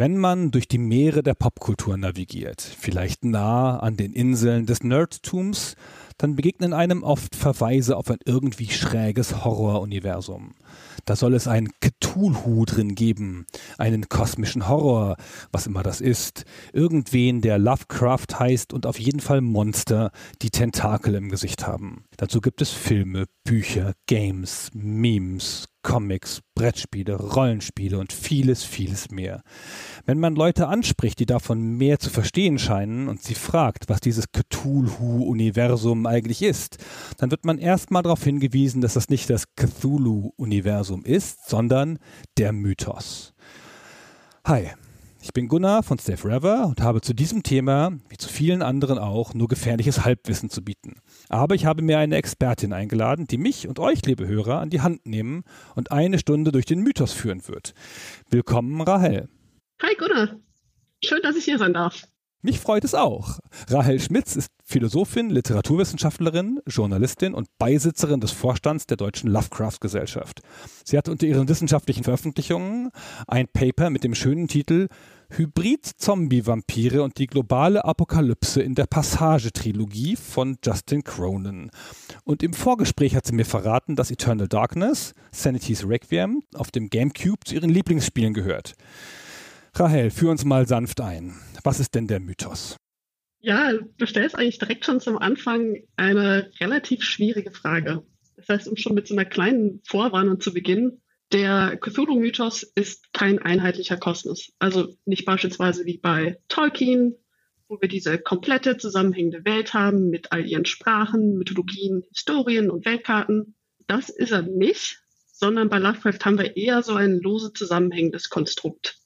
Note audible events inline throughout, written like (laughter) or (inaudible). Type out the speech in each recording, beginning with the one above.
Wenn man durch die Meere der Popkultur navigiert, vielleicht nah an den Inseln des Nerdtums, dann begegnen einem oft Verweise auf ein irgendwie schräges Horroruniversum. Da soll es ein Cthulhu drin geben, einen kosmischen Horror, was immer das ist, irgendwen, der Lovecraft heißt und auf jeden Fall Monster, die Tentakel im Gesicht haben. Dazu gibt es Filme, Bücher, Games, Memes, Comics, Brettspiele, Rollenspiele und vieles, vieles mehr. Wenn man Leute anspricht, die davon mehr zu verstehen scheinen und sie fragt, was dieses Cthulhu-Universum eigentlich ist, dann wird man erstmal darauf hingewiesen, dass das nicht das Cthulhu-Universum ist, sondern der Mythos. Hi, ich bin Gunnar von Stay Forever und habe zu diesem Thema, wie zu vielen anderen auch, nur gefährliches Halbwissen zu bieten. Aber ich habe mir eine Expertin eingeladen, die mich und euch, liebe Hörer, an die Hand nehmen und eine Stunde durch den Mythos führen wird. Willkommen, Rahel. Hi Gunnar, schön, dass ich hier sein darf. Mich freut es auch. Rahel Schmitz ist Philosophin, Literaturwissenschaftlerin, Journalistin und Beisitzerin des Vorstands der Deutschen Lovecraft Gesellschaft. Sie hat unter ihren wissenschaftlichen Veröffentlichungen ein Paper mit dem schönen Titel Hybrid-Zombie-Vampire und die globale Apokalypse in der Passage-Trilogie von Justin Cronin. Und im Vorgespräch hat sie mir verraten, dass Eternal Darkness, Sanity's Requiem, auf dem GameCube zu ihren Lieblingsspielen gehört. Rahel, führ uns mal sanft ein. Was ist denn der Mythos? Ja, du stellst eigentlich direkt schon zum Anfang eine relativ schwierige Frage. Das heißt, um schon mit so einer kleinen Vorwarnung zu beginnen, der Cthulhu-Mythos ist kein einheitlicher Kosmos. Also nicht beispielsweise wie bei Tolkien, wo wir diese komplette zusammenhängende Welt haben mit all ihren Sprachen, Mythologien, Historien und Weltkarten. Das ist er nicht, sondern bei Lovecraft haben wir eher so ein lose zusammenhängendes Konstrukt.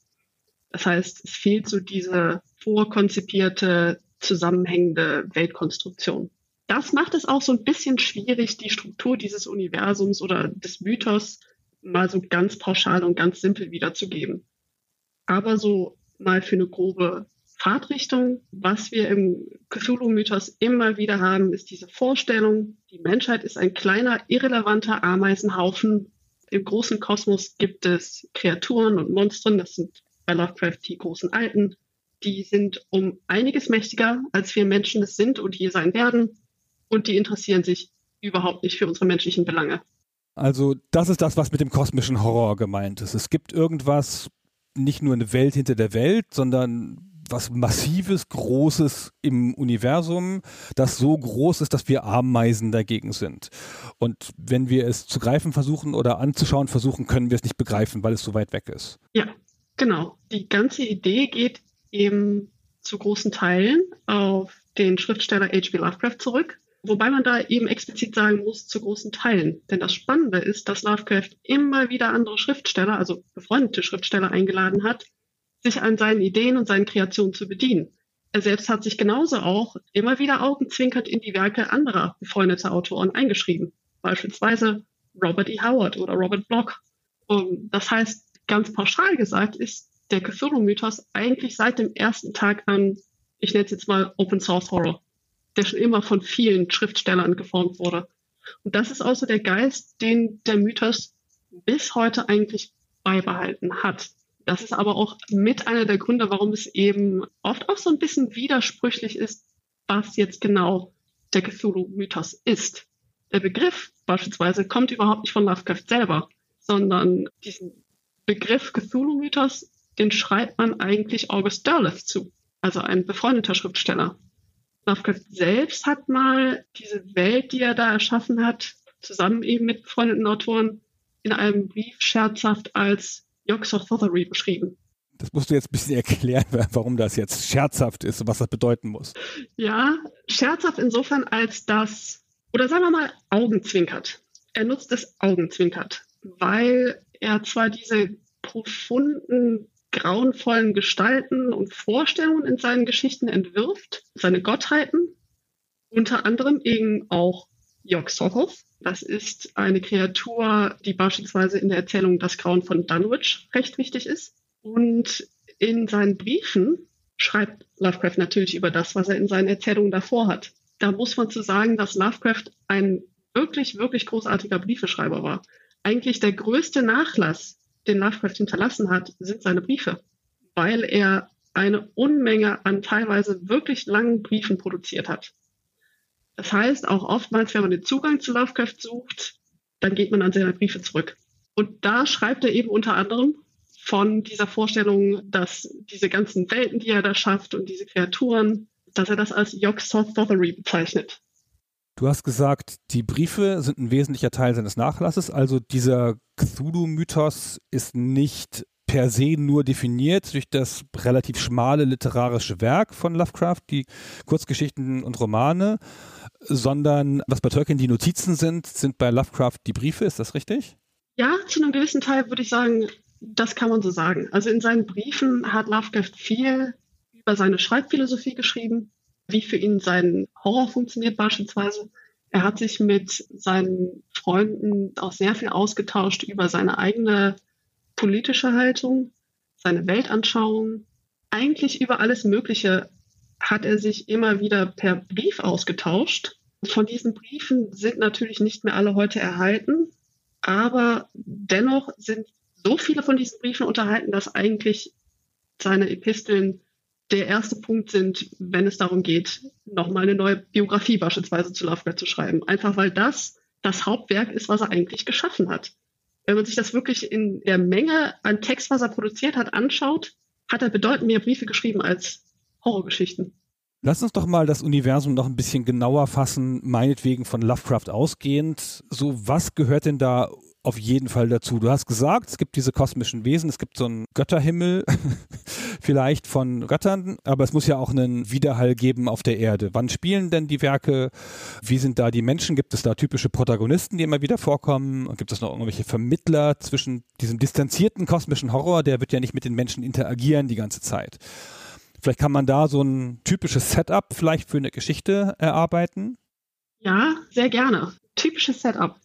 Das heißt, es fehlt so diese vorkonzipierte, zusammenhängende Weltkonstruktion. Das macht es auch so ein bisschen schwierig, die Struktur dieses Universums oder des Mythos mal so ganz pauschal und ganz simpel wiederzugeben. Aber so mal für eine grobe Fahrtrichtung, was wir im Cthulhu-Mythos immer wieder haben, ist diese Vorstellung, die Menschheit ist ein kleiner, irrelevanter Ameisenhaufen. Im großen Kosmos gibt es Kreaturen und Monstern, das sind bei Lovecraft die großen Alten. Die sind um einiges mächtiger, als wir Menschen es sind und hier sein werden. Und die interessieren sich überhaupt nicht für unsere menschlichen Belange. Also das ist das, was mit dem kosmischen Horror gemeint ist. Es gibt irgendwas, nicht nur eine Welt hinter der Welt, sondern was Massives, Großes im Universum, das so groß ist, dass wir Ameisen dagegen sind. Und wenn wir es zu greifen versuchen oder anzuschauen versuchen, können wir es nicht begreifen, weil es so weit weg ist. Ja, Genau. Die ganze Idee geht eben zu großen Teilen auf den Schriftsteller H.P. Lovecraft zurück. Wobei man da eben explizit sagen muss, zu großen Teilen. Denn das Spannende ist, dass Lovecraft immer wieder andere Schriftsteller, also befreundete Schriftsteller eingeladen hat, sich an seinen Ideen und seinen Kreationen zu bedienen. Er selbst hat sich genauso auch immer wieder augenzwinkert in die Werke anderer befreundeter Autoren eingeschrieben. Beispielsweise Robert E. Howard oder Robert Bloch. Und das heißt, ganz pauschal gesagt ist der Cthulhu-Mythos eigentlich seit dem ersten Tag an, ich nenne es jetzt mal Open Source Horror, der schon immer von vielen Schriftstellern geformt wurde. Und das ist auch so der Geist, den der Mythos bis heute eigentlich beibehalten hat. Das ist aber auch mit einer der Gründe, warum es eben oft auch so ein bisschen widersprüchlich ist, was jetzt genau der Cthulhu-Mythos ist. Der Begriff beispielsweise kommt überhaupt nicht von Lovecraft selber, sondern diesen Begriff Cthulhu-Mythos, den schreibt man eigentlich August Derleth zu, also ein befreundeter Schriftsteller. Lovecraft selbst hat mal diese Welt, die er da erschaffen hat, zusammen eben mit befreundeten Autoren in einem Brief scherzhaft als Yog-Sothothery beschrieben. Das musst du jetzt ein bisschen (laughs) erklären, warum das jetzt scherzhaft ist und was das bedeuten muss. Ja, scherzhaft insofern, als das, oder sagen wir mal, Augenzwinkert. Er nutzt das Augenzwinkert, weil er zwar diese profunden, grauenvollen Gestalten und Vorstellungen in seinen Geschichten entwirft, seine Gottheiten, unter anderem eben auch Yog-Sothoth. Das ist eine Kreatur, die beispielsweise in der Erzählung Das Grauen von Dunwich recht wichtig ist. Und in seinen Briefen schreibt Lovecraft natürlich über das, was er in seinen Erzählungen davor hat. Da muss man zu sagen, dass Lovecraft ein wirklich, wirklich großartiger Briefeschreiber war eigentlich der größte Nachlass, den Lovecraft hinterlassen hat, sind seine Briefe. weil er eine Unmenge an teilweise wirklich langen Briefen produziert hat. Das heißt, auch oftmals, wenn man den Zugang zu Lovecraft sucht, dann geht man an seine Briefe zurück. Und da schreibt er eben unter anderem von dieser Vorstellung, dass diese ganzen Welten, die er da schafft und diese Kreaturen, dass er das als Yog-Sothothery bezeichnet. Du hast gesagt, die Briefe sind ein wesentlicher Teil seines Nachlasses, also dieser Cthulhu-Mythos ist nicht per se nur definiert durch das relativ schmale literarische Werk von Lovecraft, die Kurzgeschichten und Romane, sondern was bei Tolkien die Notizen sind, sind bei Lovecraft die Briefe, ist das richtig? Ja, zu einem gewissen Teil würde ich sagen, das kann man so sagen. Also in seinen Briefen hat Lovecraft viel über seine Schreibphilosophie geschrieben, wie für ihn sein Horror funktioniert beispielsweise. Er hat sich mit seinen Freunden auch sehr viel ausgetauscht über seine eigene politische Haltung, seine Weltanschauung. Eigentlich über alles Mögliche hat er sich immer wieder per Brief ausgetauscht. Von diesen Briefen sind natürlich nicht mehr alle heute erhalten, aber dennoch sind so viele von diesen Briefen unterhalten, dass eigentlich seine Episteln der erste Punkt sind, wenn es darum geht, nochmal eine neue Biografie beispielsweise zu Lovecraft zu schreiben. Einfach weil das das Hauptwerk ist, was er eigentlich geschaffen hat. Wenn man sich das wirklich in der Menge an Text, was er produziert hat, anschaut, hat er bedeutend mehr Briefe geschrieben als Horrorgeschichten. Lass uns doch mal das Universum noch ein bisschen genauer fassen, meinetwegen von Lovecraft ausgehend. So, was gehört denn da auf jeden Fall dazu? Du hast gesagt, es gibt diese kosmischen Wesen, es gibt so einen Götterhimmel, (laughs) vielleicht von Göttern, aber es muss ja auch einen Widerhall geben auf der Erde. Wann spielen denn die Werke? Wie sind da die Menschen? Gibt es da typische Protagonisten, die immer wieder vorkommen? Gibt es noch irgendwelche Vermittler zwischen diesem distanzierten kosmischen Horror, der wird ja nicht mit den Menschen interagieren die ganze Zeit. Vielleicht kann man da so ein typisches Setup vielleicht für eine Geschichte erarbeiten? Ja, sehr gerne. Typisches Setup.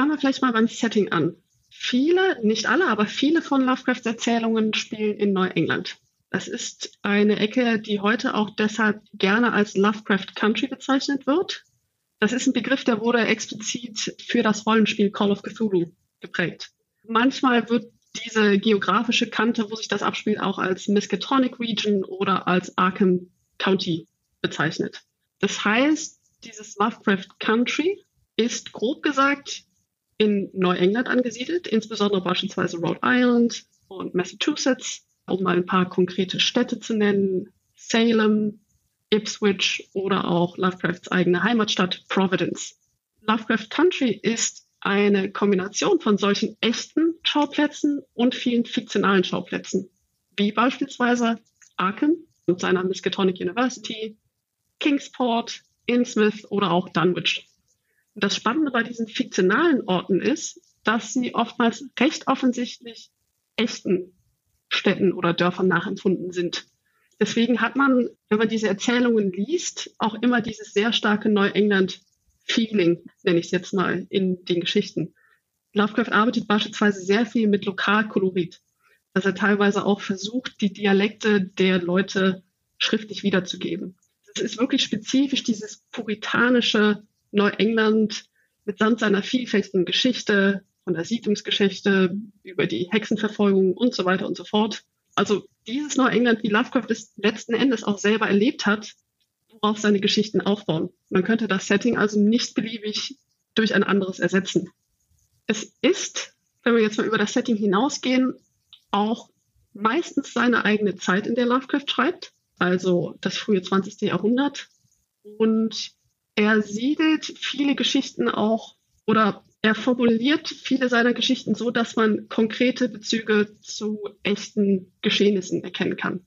Fangen wir vielleicht mal beim Setting an. Viele, nicht alle, aber viele von Lovecrafts Erzählungen spielen in Neuengland. Das ist eine Ecke, die heute auch deshalb gerne als Lovecraft Country bezeichnet wird. Das ist ein Begriff, der wurde explizit für das Rollenspiel Call of Cthulhu geprägt. Manchmal wird diese geografische Kante, wo sich das abspielt, auch als Miskatonic Region oder als Arkham County bezeichnet. Das heißt, dieses Lovecraft Country ist grob gesagt in Neuengland angesiedelt, insbesondere beispielsweise Rhode Island und Massachusetts, um mal ein paar konkrete Städte zu nennen, Salem, Ipswich oder auch Lovecrafts eigene Heimatstadt Providence. Lovecraft Country ist eine Kombination von solchen echten Schauplätzen und vielen fiktionalen Schauplätzen, wie beispielsweise Arkham und seiner Miskatonic University, Kingsport, Innsmouth oder auch Dunwich. Das Spannende bei diesen fiktionalen Orten ist, dass sie oftmals recht offensichtlich echten Städten oder Dörfern nachempfunden sind. Deswegen hat man, wenn man diese Erzählungen liest, auch immer dieses sehr starke Neuengland Feeling, nenne ich es jetzt mal, in den Geschichten. Lovecraft arbeitet beispielsweise sehr viel mit Lokalkolorit, dass er teilweise auch versucht, die Dialekte der Leute schriftlich wiederzugeben. Es ist wirklich spezifisch dieses puritanische Neuengland mitsamt seiner vielfältigen Geschichte, von der Siedlungsgeschichte über die Hexenverfolgung und so weiter und so fort. Also dieses Neuengland, wie Lovecraft es letzten Endes auch selber erlebt hat, worauf seine Geschichten aufbauen. Man könnte das Setting also nicht beliebig durch ein anderes ersetzen. Es ist, wenn wir jetzt mal über das Setting hinausgehen, auch meistens seine eigene Zeit, in der Lovecraft schreibt, also das frühe 20. Jahrhundert. Und er siedelt viele Geschichten auch oder er formuliert viele seiner Geschichten so, dass man konkrete Bezüge zu echten Geschehnissen erkennen kann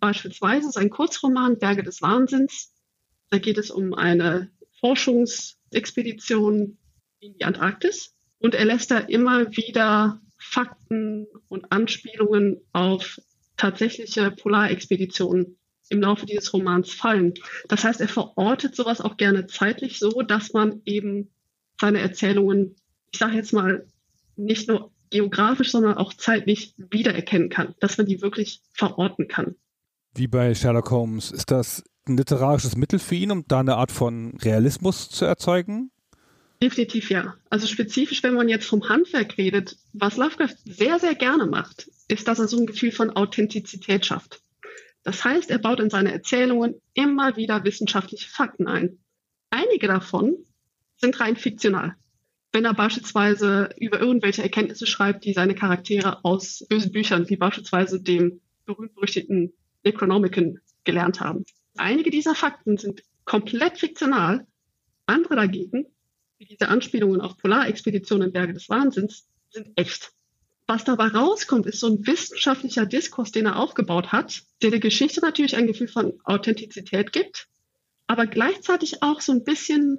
beispielsweise sein Kurzroman Berge des Wahnsinns. Da geht es um eine Forschungsexpedition in die Antarktis und er lässt da immer wieder Fakten und Anspielungen auf tatsächliche Polarexpeditionen im Laufe dieses Romans fallen. Das heißt, er verortet sowas auch gerne zeitlich so, dass man eben seine Erzählungen, ich sage jetzt mal, nicht nur geografisch, sondern auch zeitlich wiedererkennen kann, dass man die wirklich verorten kann wie bei Sherlock Holmes. Ist das ein literarisches Mittel für ihn, um da eine Art von Realismus zu erzeugen? Definitiv ja. Also spezifisch, wenn man jetzt vom Handwerk redet, was Lovecraft sehr, sehr gerne macht, ist, dass er so ein Gefühl von Authentizität schafft. Das heißt, er baut in seine Erzählungen immer wieder wissenschaftliche Fakten ein. Einige davon sind rein fiktional. Wenn er beispielsweise über irgendwelche Erkenntnisse schreibt, die seine Charaktere aus bösen Büchern, wie beispielsweise dem berühmt-berüchtigten Necronomicon, gelernt haben. Einige dieser Fakten sind komplett fiktional, andere dagegen, wie diese Anspielungen auf Polarexpeditionen in Berge des Wahnsinns, sind echt. Was dabei rauskommt, ist so ein wissenschaftlicher Diskurs, den er aufgebaut hat, der der Geschichte natürlich ein Gefühl von Authentizität gibt, aber gleichzeitig auch so ein bisschen,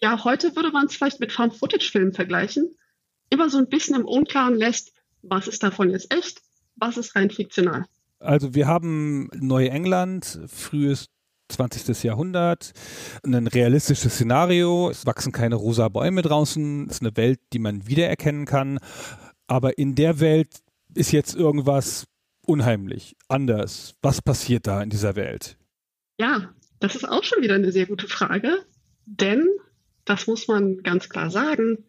ja, heute würde man es vielleicht mit Found-Footage-Filmen vergleichen, immer so ein bisschen im Unklaren lässt, was ist davon jetzt echt, was ist rein fiktional. Also wir haben Neuengland, frühes 20. Jahrhundert, ein realistisches Szenario, es wachsen keine rosa Bäume draußen, es ist eine Welt, die man wiedererkennen kann, aber in der Welt ist jetzt irgendwas unheimlich, anders. Was passiert da in dieser Welt? Ja, das ist auch schon wieder eine sehr gute Frage, denn, das muss man ganz klar sagen,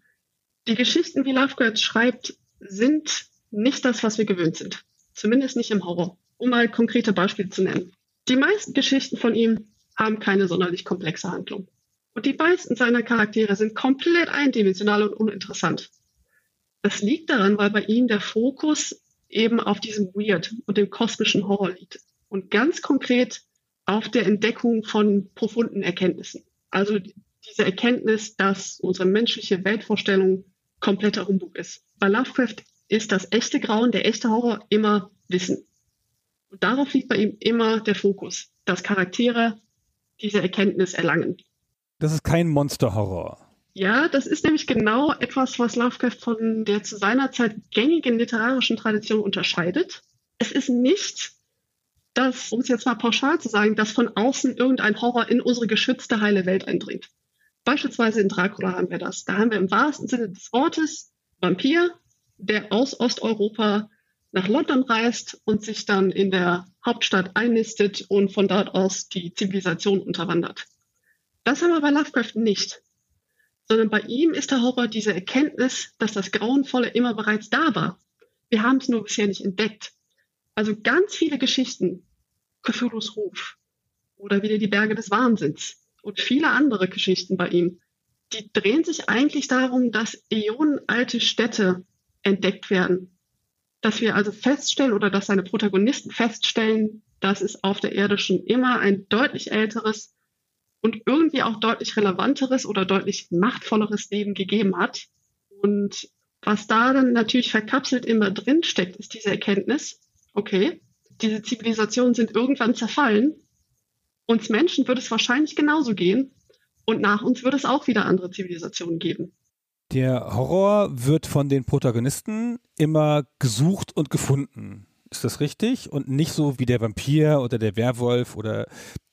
die Geschichten, wie Lovecraft schreibt, sind nicht das, was wir gewöhnt sind. Zumindest nicht im Horror. Um mal konkrete Beispiele zu nennen. Die meisten Geschichten von ihm haben keine sonderlich komplexe Handlung. Und die meisten seiner Charaktere sind komplett eindimensional und uninteressant. Das liegt daran, weil bei ihm der Fokus eben auf diesem Weird und dem kosmischen Horror liegt. Und ganz konkret auf der Entdeckung von profunden Erkenntnissen. Also diese Erkenntnis, dass unsere menschliche Weltvorstellung kompletter Humbug ist. Bei Lovecraft ist das echte Grauen, der echte Horror immer Wissen. Und darauf liegt bei ihm immer der Fokus, dass Charaktere diese Erkenntnis erlangen. Das ist kein Monsterhorror. Ja, das ist nämlich genau etwas, was Lovecraft von der zu seiner Zeit gängigen literarischen Tradition unterscheidet. Es ist nicht das, um es jetzt mal pauschal zu sagen, dass von außen irgendein Horror in unsere geschützte heile Welt eindringt. Beispielsweise in Dracula haben wir das. Da haben wir im wahrsten Sinne des Wortes Vampir, der aus Osteuropa nach London reist und sich dann in der Hauptstadt einnistet und von dort aus die Zivilisation unterwandert. Das haben wir bei Lovecraft nicht, sondern bei ihm ist der Horror diese Erkenntnis, dass das Grauenvolle immer bereits da war. Wir haben es nur bisher nicht entdeckt. Also ganz viele Geschichten, Cthulhu's Ruf oder wieder die Berge des Wahnsinns und viele andere Geschichten bei ihm, die drehen sich eigentlich darum, dass äonenalte Städte entdeckt werden dass wir also feststellen oder dass seine Protagonisten feststellen, dass es auf der Erde schon immer ein deutlich älteres und irgendwie auch deutlich relevanteres oder deutlich machtvolleres Leben gegeben hat. Und was da dann natürlich verkapselt immer drin steckt, ist diese Erkenntnis, okay, diese Zivilisationen sind irgendwann zerfallen. Uns Menschen wird es wahrscheinlich genauso gehen. Und nach uns wird es auch wieder andere Zivilisationen geben. Der Horror wird von den Protagonisten immer gesucht und gefunden. Ist das richtig? Und nicht so wie der Vampir oder der Werwolf oder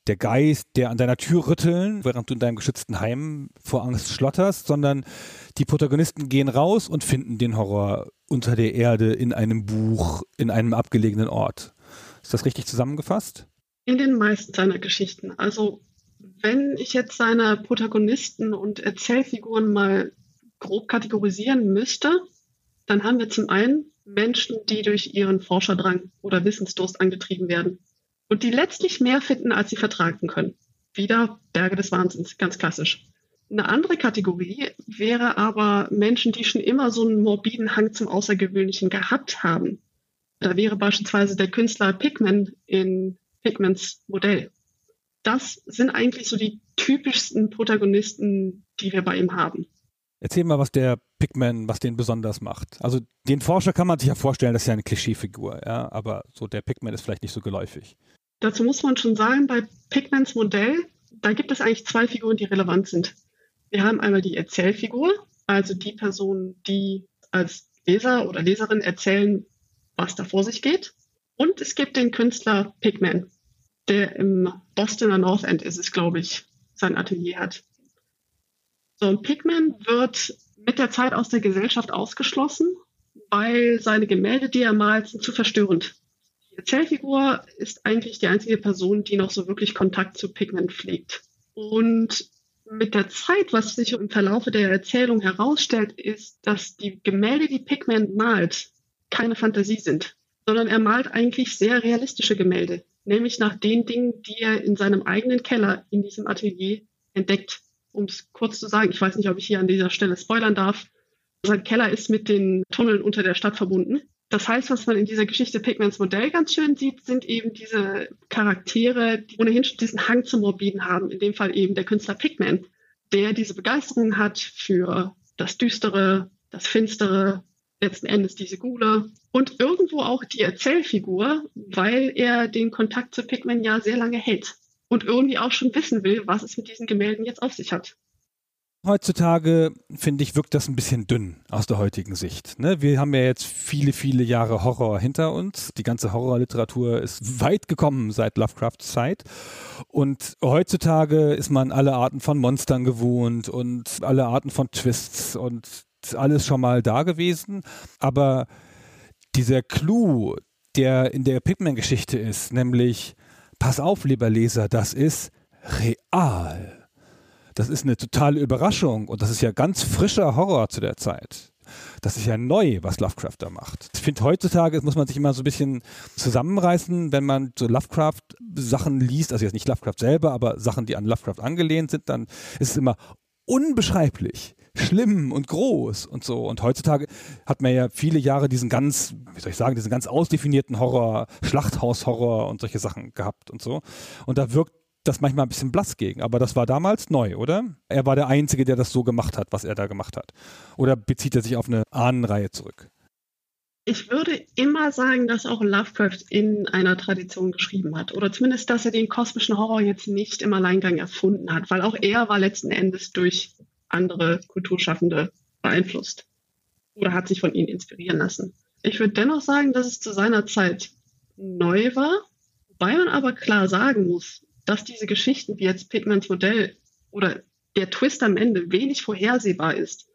der Geist, der an deiner Tür rütteln, während du in deinem geschützten Heim vor Angst schlotterst, sondern die Protagonisten gehen raus und finden den Horror unter der Erde in einem Buch, in einem abgelegenen Ort. Ist das richtig zusammengefasst? In den meisten seiner Geschichten. Also wenn ich jetzt seine Protagonisten und Erzählfiguren mal grob kategorisieren müsste, dann haben wir zum einen Menschen, die durch ihren Forscherdrang oder Wissensdurst angetrieben werden und die letztlich mehr finden, als sie vertragen können. Wieder Berge des Wahnsinns, ganz klassisch. Eine andere Kategorie wäre aber Menschen, die schon immer so einen morbiden Hang zum Außergewöhnlichen gehabt haben. Da wäre beispielsweise der Künstler Pigman in Pigmans Modell. Das sind eigentlich so die typischsten Protagonisten, die wir bei ihm haben. Erzähl mal, was der Pigman, was den besonders macht. Also den Forscher kann man sich ja vorstellen, das ist ja eine Klischeefigur, ja, aber so der Pigman ist vielleicht nicht so geläufig. Dazu muss man schon sagen, bei Pigmans Modell, da gibt es eigentlich zwei Figuren, die relevant sind. Wir haben einmal die Erzählfigur, also die Person, die als Leser oder Leserin erzählen, was da vor sich geht. Und es gibt den Künstler Pigman, der im Bostoner North End ist es, glaube ich, sein Atelier hat. So, Pigman wird mit der Zeit aus der Gesellschaft ausgeschlossen, weil seine Gemälde, die er malt, sind zu verstörend. Die Erzählfigur ist eigentlich die einzige Person, die noch so wirklich Kontakt zu Pigman pflegt. Und mit der Zeit, was sich im Verlaufe der Erzählung herausstellt, ist, dass die Gemälde, die Pigman malt, keine Fantasie sind. sondern er malt eigentlich sehr realistische Gemälde, nämlich nach den Dingen, die er in seinem eigenen Keller in diesem Atelier entdeckt. Um es kurz zu sagen, ich weiß nicht, ob ich hier an dieser Stelle spoilern darf. Sein Keller ist mit den Tunneln unter der Stadt verbunden. Das heißt, was man in dieser Geschichte Pigments Modell ganz schön sieht, sind eben diese Charaktere, die ohnehin schon diesen Hang zum Morbiden haben. In dem Fall eben der Künstler Pigman, der diese Begeisterung hat für das Düstere, das Finstere, letzten Endes diese Gule und irgendwo auch die Erzählfigur, weil er den Kontakt zu Pigman ja sehr lange hält und irgendwie auch schon wissen will, was es mit diesen Gemälden jetzt auf sich hat. Heutzutage, finde ich, wirkt das ein bisschen dünn aus der heutigen Sicht. Ne? Wir haben ja jetzt viele, viele Jahre Horror hinter uns. Die ganze Horrorliteratur ist weit gekommen seit Lovecrafts Zeit. Und heutzutage ist man alle Arten von Monstern gewohnt und alle Arten von Twists und alles schon mal da gewesen. Aber dieser Clou, der in der Pigman-Geschichte ist, nämlich, pass auf, lieber Leser, das ist real das ist eine totale Überraschung und das ist ja ganz frischer Horror zu der Zeit. Das ist ja neu, was Lovecraft da macht. Ich finde, heutzutage muss man sich immer so ein bisschen zusammenreißen, wenn man so Lovecraft-Sachen liest, also jetzt nicht Lovecraft selber, aber Sachen, die an Lovecraft angelehnt sind, dann ist es immer unbeschreiblich, schlimm und groß und so. Und heutzutage hat man ja viele Jahre diesen ganz, wie soll ich sagen, diesen ganz ausdefinierten Horror, Schlachthaushorror und solche Sachen gehabt und so. Und da wirkt das manchmal ein bisschen blass gegen. Aber das war damals neu, oder? Er war der Einzige, der das so gemacht hat, was er da gemacht hat. Oder bezieht er sich auf eine Ahnenreihe zurück? Ich würde immer sagen, dass auch Lovecraft in einer Tradition geschrieben hat. Oder zumindest, dass er den kosmischen Horror jetzt nicht im Alleingang erfunden hat, weil auch er war letzten Endes durch andere Kulturschaffende beeinflusst. Oder hat sich von ihnen inspirieren lassen. Ich würde dennoch sagen, dass es zu seiner Zeit neu war, wobei man aber klar sagen muss, dass diese Geschichten wie jetzt Pigments Modell oder der Twist am Ende wenig vorhersehbar ist.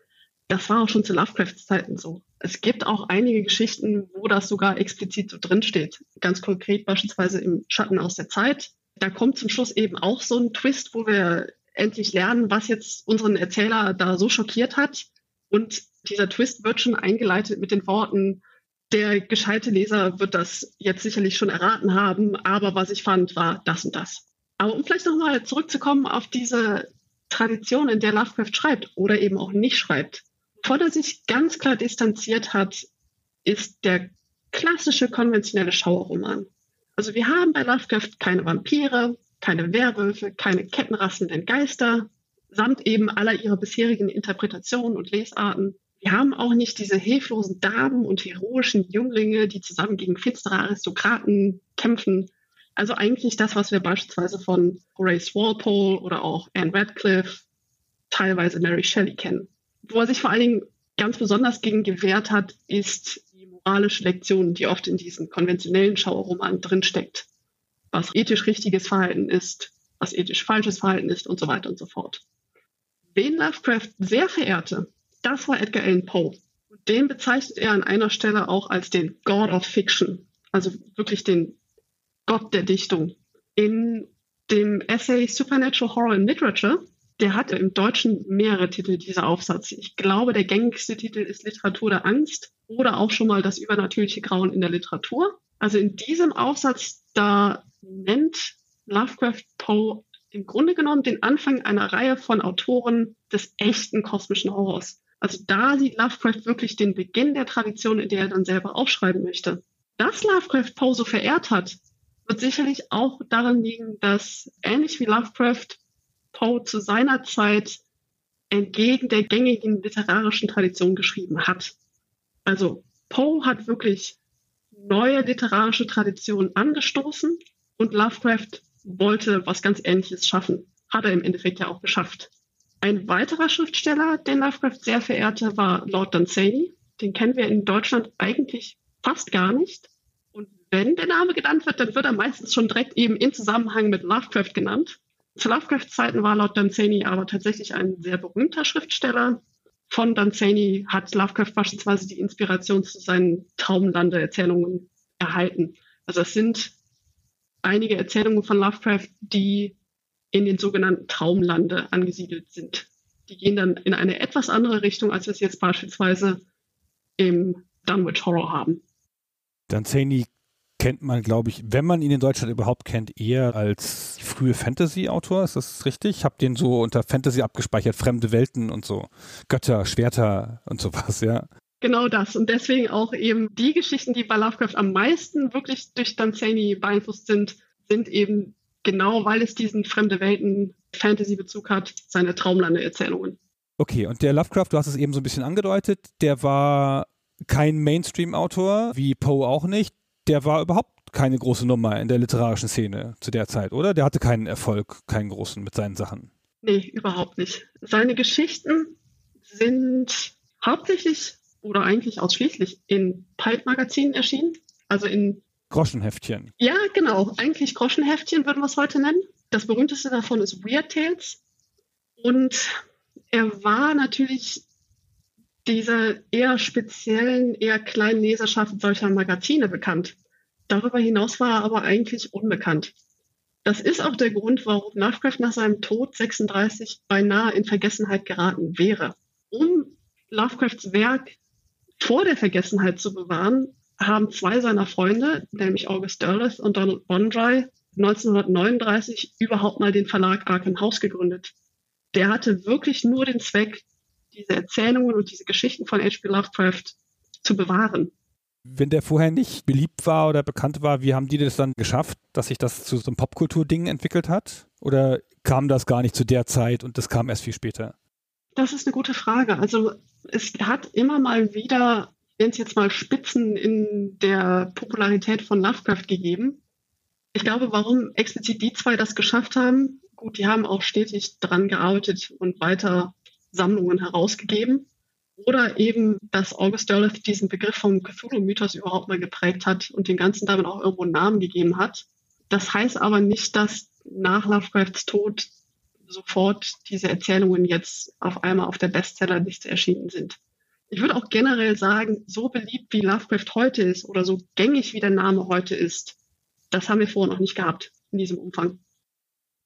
Das war auch schon zu Lovecrafts Zeiten so. Es gibt auch einige Geschichten, wo das sogar explizit so drinsteht. Ganz konkret beispielsweise im Schatten aus der Zeit. Da kommt zum Schluss eben auch so ein Twist, wo wir endlich lernen, was jetzt unseren Erzähler da so schockiert hat. Und dieser Twist wird schon eingeleitet mit den Worten, der gescheite Leser wird das jetzt sicherlich schon erraten haben, aber was ich fand, war das und das. Aber um vielleicht nochmal zurückzukommen auf diese Tradition, in der Lovecraft schreibt oder eben auch nicht schreibt. Wovon er sich ganz klar distanziert hat, ist der klassische konventionelle Schauerroman. Also wir haben bei Lovecraft keine Vampire, keine Werwölfe, keine kettenrasselnden Geister, samt eben aller ihrer bisherigen Interpretationen und Lesarten. Wir haben auch nicht diese hilflosen Damen und heroischen Jünglinge, die zusammen gegen finstere Aristokraten kämpfen, also eigentlich das, was wir beispielsweise von Horace Walpole oder auch Anne Radcliffe, teilweise Mary Shelley kennen. Wo er sich vor allen Dingen ganz besonders gegen gewehrt hat, ist die moralische Lektion, die oft in diesen konventionellen Schauerromanen drinsteckt. Was ethisch richtiges Verhalten ist, was ethisch falsches Verhalten ist und so weiter und so fort. Wen Lovecraft sehr verehrte, das war Edgar Allan Poe. Und den bezeichnet er an einer Stelle auch als den God of Fiction, also wirklich den Gott der Dichtung. In dem Essay Supernatural Horror in Literature, der hatte im Deutschen mehrere Titel, dieser Aufsatz. Ich glaube, der gängigste Titel ist Literatur der Angst oder auch schon mal das übernatürliche Grauen in der Literatur. Also in diesem Aufsatz, da nennt Lovecraft Poe im Grunde genommen den Anfang einer Reihe von Autoren des echten kosmischen Horrors. Also da sieht Lovecraft wirklich den Beginn der Tradition, in der er dann selber aufschreiben möchte. Dass Lovecraft Poe so verehrt hat, wird sicherlich auch daran liegen, dass ähnlich wie Lovecraft Poe zu seiner Zeit entgegen der gängigen literarischen Tradition geschrieben hat. Also Poe hat wirklich neue literarische Traditionen angestoßen und Lovecraft wollte was ganz Ähnliches schaffen. Hat er im Endeffekt ja auch geschafft. Ein weiterer Schriftsteller, den Lovecraft sehr verehrte, war Lord Dunsany. Den kennen wir in Deutschland eigentlich fast gar nicht wenn der Name genannt wird, dann wird er meistens schon direkt eben in Zusammenhang mit Lovecraft genannt. Zu Lovecraft-Zeiten war Lord Dunsany aber tatsächlich ein sehr berühmter Schriftsteller. Von Dunsany hat Lovecraft beispielsweise die Inspiration zu seinen Traumlande-Erzählungen erhalten. Also es sind einige Erzählungen von Lovecraft, die in den sogenannten Traumlande angesiedelt sind. Die gehen dann in eine etwas andere Richtung, als wir es jetzt beispielsweise im Dunwich Horror haben. Dan Zaney kennt man, glaube ich, wenn man ihn in Deutschland überhaupt kennt, eher als frühe Fantasy-Autor. Ist das richtig? Ich habe den so unter Fantasy abgespeichert, fremde Welten und so. Götter, Schwerter und sowas, ja. Genau das. Und deswegen auch eben die Geschichten, die bei Lovecraft am meisten wirklich durch Danzani beeinflusst sind, sind eben genau, weil es diesen fremde Welten Fantasy-Bezug hat, seine Traumlande-Erzählungen. Okay, und der Lovecraft, du hast es eben so ein bisschen angedeutet, der war kein Mainstream-Autor, wie Poe auch nicht. Der war überhaupt keine große Nummer in der literarischen Szene zu der Zeit, oder? Der hatte keinen Erfolg, keinen großen mit seinen Sachen. Nee, überhaupt nicht. Seine Geschichten sind hauptsächlich oder eigentlich ausschließlich in Pulp-Magazinen erschienen, also in Groschenheftchen. Ja, genau. Eigentlich Groschenheftchen würden wir es heute nennen. Das berühmteste davon ist Weird Tales. Und er war natürlich dieser eher speziellen, eher kleinen Leserschaft solcher Magazine bekannt. Darüber hinaus war er aber eigentlich unbekannt. Das ist auch der Grund, warum Lovecraft nach seinem Tod 36 beinahe in Vergessenheit geraten wäre. Um Lovecrafts Werk vor der Vergessenheit zu bewahren, haben zwei seiner Freunde, nämlich August Derleth und Donald Bondry, 1939 überhaupt mal den Verlag Arkham House gegründet. Der hatte wirklich nur den Zweck, diese Erzählungen und diese Geschichten von H.P. Lovecraft zu bewahren. Wenn der vorher nicht beliebt war oder bekannt war, wie haben die das dann geschafft, dass sich das zu so einem Popkultur-Ding entwickelt hat? Oder kam das gar nicht zu der Zeit und das kam erst viel später? Das ist eine gute Frage. Also es hat immer mal wieder, wenn es jetzt mal Spitzen in der Popularität von Lovecraft gegeben. Ich glaube, warum explizit die zwei das geschafft haben, gut, die haben auch stetig dran gearbeitet und weiter Sammlungen herausgegeben. Oder eben, dass August Derleth diesen Begriff vom Cthulhu-Mythos überhaupt mal geprägt hat und dem Ganzen damit auch irgendwo einen Namen gegeben hat. Das heißt aber nicht, dass nach Lovecrafts Tod sofort diese Erzählungen jetzt auf einmal auf der Bestsellerliste erschienen sind. Ich würde auch generell sagen, so beliebt wie Lovecraft heute ist oder so gängig wie der Name heute ist, das haben wir vorher noch nicht gehabt in diesem Umfang.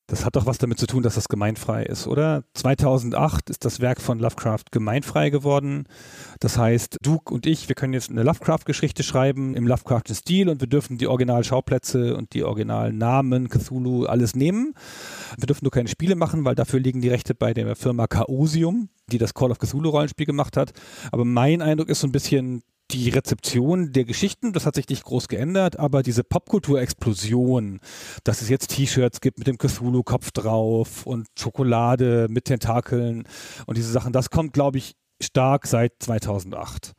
Das hat doch was damit zu tun, dass das gemeinfrei ist, oder? 2008 ist das Werk von Lovecraft gemeinfrei geworden. Das heißt, du und ich, wir können jetzt eine Lovecraft-Geschichte schreiben im Lovecraftschen Stil und wir dürfen die Originalschauplätze und die Originalnamen, Cthulhu, alles nehmen. Wir dürfen nur keine Spiele machen, weil dafür liegen die Rechte bei der Firma Chaosium, die das Call of Cthulhu Rollenspiel gemacht hat. Aber mein Eindruck ist so ein bisschen, die Rezeption der Geschichten, das hat sich nicht groß geändert, aber diese Popkultur-Explosion, dass es jetzt T-Shirts gibt mit dem Cthulhu-Kopf drauf und Schokolade mit Tentakeln und diese Sachen, das kommt, glaube ich, stark seit 2008.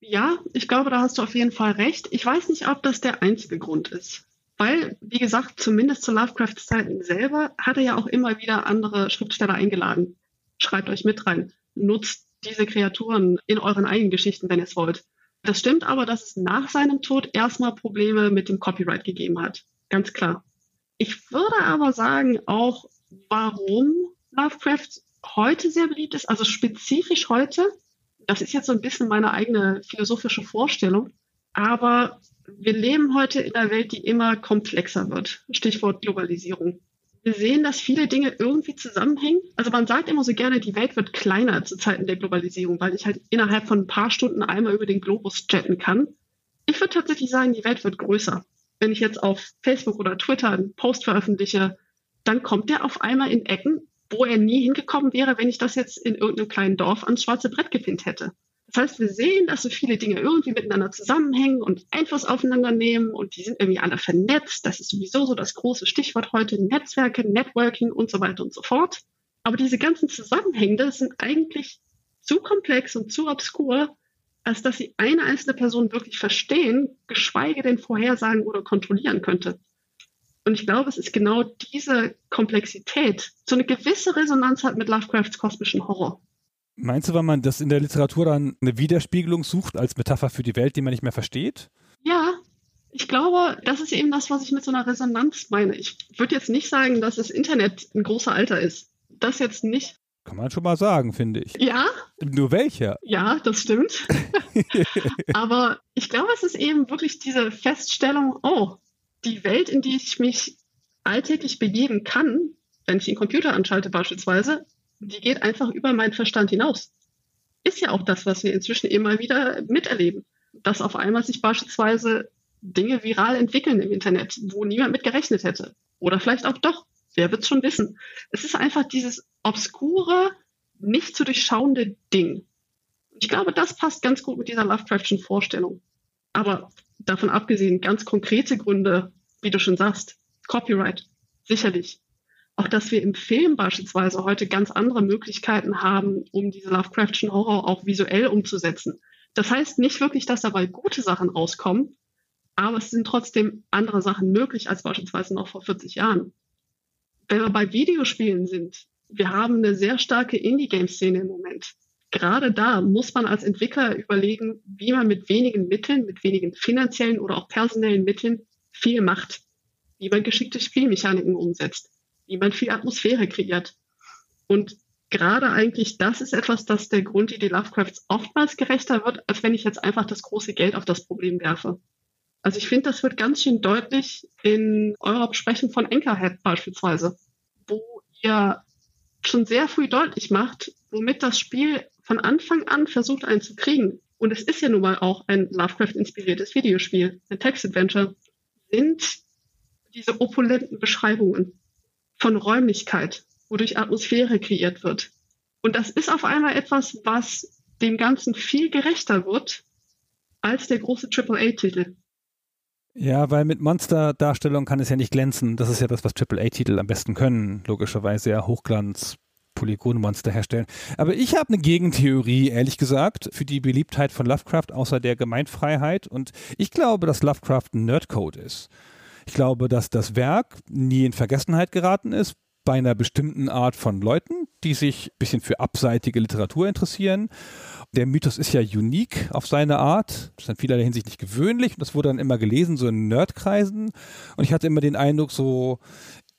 Ja, ich glaube, da hast du auf jeden Fall recht. Ich weiß nicht, ob das der einzige Grund ist. Weil, wie gesagt, zumindest zu Lovecrafts Zeiten selber hat er ja auch immer wieder andere Schriftsteller eingeladen. Schreibt euch mit rein. Nutzt diese Kreaturen in euren eigenen Geschichten, wenn ihr es wollt. Das stimmt aber, dass es nach seinem Tod erstmal Probleme mit dem Copyright gegeben hat. Ganz klar. Ich würde aber sagen, auch warum Lovecraft heute sehr beliebt ist, also spezifisch heute, das ist jetzt so ein bisschen meine eigene philosophische Vorstellung, aber wir leben heute in einer Welt, die immer komplexer wird. Stichwort Globalisierung wir sehen, dass viele Dinge irgendwie zusammenhängen. Also man sagt immer so gerne, die Welt wird kleiner zu Zeiten der Globalisierung, weil ich halt innerhalb von ein paar Stunden einmal über den Globus jetten kann. Ich würde tatsächlich sagen, die Welt wird größer. Wenn ich jetzt auf Facebook oder Twitter einen Post veröffentliche, dann kommt der auf einmal in Ecken, wo er nie hingekommen wäre, wenn ich das jetzt in irgendeinem kleinen Dorf ans schwarze Brett gepinnt hätte. Das heißt, wir sehen, dass so viele Dinge irgendwie miteinander zusammenhängen und Einfluss aufeinander nehmen und die sind irgendwie alle vernetzt. Das ist sowieso so das große Stichwort heute, Netzwerke, Networking und so weiter und so fort. Aber diese ganzen Zusammenhänge sind eigentlich zu komplex und zu obskur, als dass sie eine einzelne Person wirklich verstehen, geschweige denn vorhersagen oder kontrollieren könnte. Und ich glaube, es ist genau diese Komplexität, so eine gewisse Resonanz hat mit Lovecrafts kosmischen Horror. Meinst du, wenn man das in der Literatur dann eine Widerspiegelung sucht als Metapher für die Welt, die man nicht mehr versteht? Ja, ich glaube, das ist eben das, was ich mit so einer Resonanz meine. Ich würde jetzt nicht sagen, dass das Internet ein großer Alter ist. Das jetzt nicht. Kann man schon mal sagen, finde ich. Ja. Nur welcher? Ja, das stimmt. (laughs) Aber ich glaube, es ist eben wirklich diese Feststellung, oh, die Welt, in die ich mich alltäglich begeben kann, wenn ich den Computer anschalte beispielsweise, die geht einfach über meinen Verstand hinaus. Ist ja auch das, was wir inzwischen immer wieder miterleben. Dass auf einmal sich beispielsweise Dinge viral entwickeln im Internet, wo niemand mit gerechnet hätte. Oder vielleicht auch doch. Wer wird es schon wissen? Es ist einfach dieses obskure, nicht zu durchschauende Ding. Ich glaube, das passt ganz gut mit dieser Lovecraftschen Vorstellung. Aber davon abgesehen, ganz konkrete Gründe, wie du schon sagst, Copyright, sicherlich. Auch dass wir im Film beispielsweise heute ganz andere Möglichkeiten haben, um diese Lovecraftschen Horror auch visuell umzusetzen. Das heißt nicht wirklich, dass dabei gute Sachen rauskommen, aber es sind trotzdem andere Sachen möglich als beispielsweise noch vor 40 Jahren. Wenn wir bei Videospielen sind, wir haben eine sehr starke Indie-Game-Szene im Moment. Gerade da muss man als Entwickler überlegen, wie man mit wenigen Mitteln, mit wenigen finanziellen oder auch personellen Mitteln viel macht, wie man geschickte Spielmechaniken umsetzt, wie man viel Atmosphäre kreiert. Und gerade eigentlich das ist etwas, das der Grundidee Lovecrafts oftmals gerechter wird, als wenn ich jetzt einfach das große Geld auf das Problem werfe. Also ich finde, das wird ganz schön deutlich in eurer Besprechung von Anchorhead beispielsweise, wo ihr schon sehr früh deutlich macht, womit das Spiel von Anfang an versucht, einen zu kriegen. Und es ist ja nun mal auch ein Lovecraft-inspiriertes Videospiel, ein Text-Adventure, sind diese opulenten Beschreibungen von Räumlichkeit, wodurch Atmosphäre kreiert wird. Und das ist auf einmal etwas, was dem Ganzen viel gerechter wird als der große AAA-Titel. Ja, weil mit Monsterdarstellung kann es ja nicht glänzen. Das ist ja das, was AAA-Titel am besten können. Logischerweise ja Hochglanz, Polygonmonster herstellen. Aber ich habe eine Gegentheorie, ehrlich gesagt, für die Beliebtheit von Lovecraft außer der Gemeinfreiheit. Und ich glaube, dass Lovecraft ein Nerdcode ist. Ich glaube, dass das Werk nie in Vergessenheit geraten ist bei einer bestimmten Art von Leuten, die sich ein bisschen für abseitige Literatur interessieren. Der Mythos ist ja unique auf seine Art. Das ist in vielerlei Hinsicht nicht gewöhnlich. Und das wurde dann immer gelesen, so in Nerdkreisen. Und ich hatte immer den Eindruck, so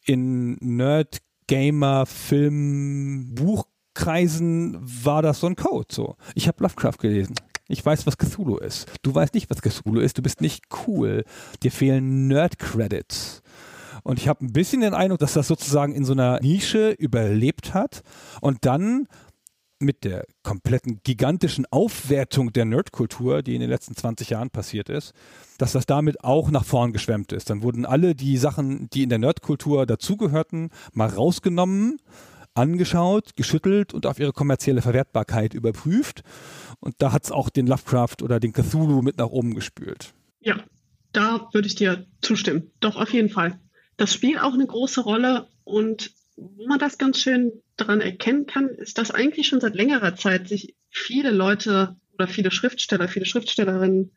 in Nerd Gamer, Film, Buchkreisen war das so ein Code. So, ich habe Lovecraft gelesen. Ich weiß, was Cthulhu ist. Du weißt nicht, was Cthulhu ist. Du bist nicht cool. Dir fehlen Nerd-Credits. Und ich habe ein bisschen den Eindruck, dass das sozusagen in so einer Nische überlebt hat und dann mit der kompletten gigantischen Aufwertung der Nerdkultur, die in den letzten 20 Jahren passiert ist, dass das damit auch nach vorn geschwemmt ist. Dann wurden alle die Sachen, die in der Nerdkultur dazugehörten, mal rausgenommen, angeschaut, geschüttelt und auf ihre kommerzielle Verwertbarkeit überprüft. Und da hat es auch den Lovecraft oder den Cthulhu mit nach oben gespült. Ja, da würde ich dir zustimmen. Doch, auf jeden Fall. Das spielt auch eine große Rolle und wo man das ganz schön daran erkennen kann, ist, dass eigentlich schon seit längerer Zeit sich viele Leute oder viele Schriftsteller, viele Schriftstellerinnen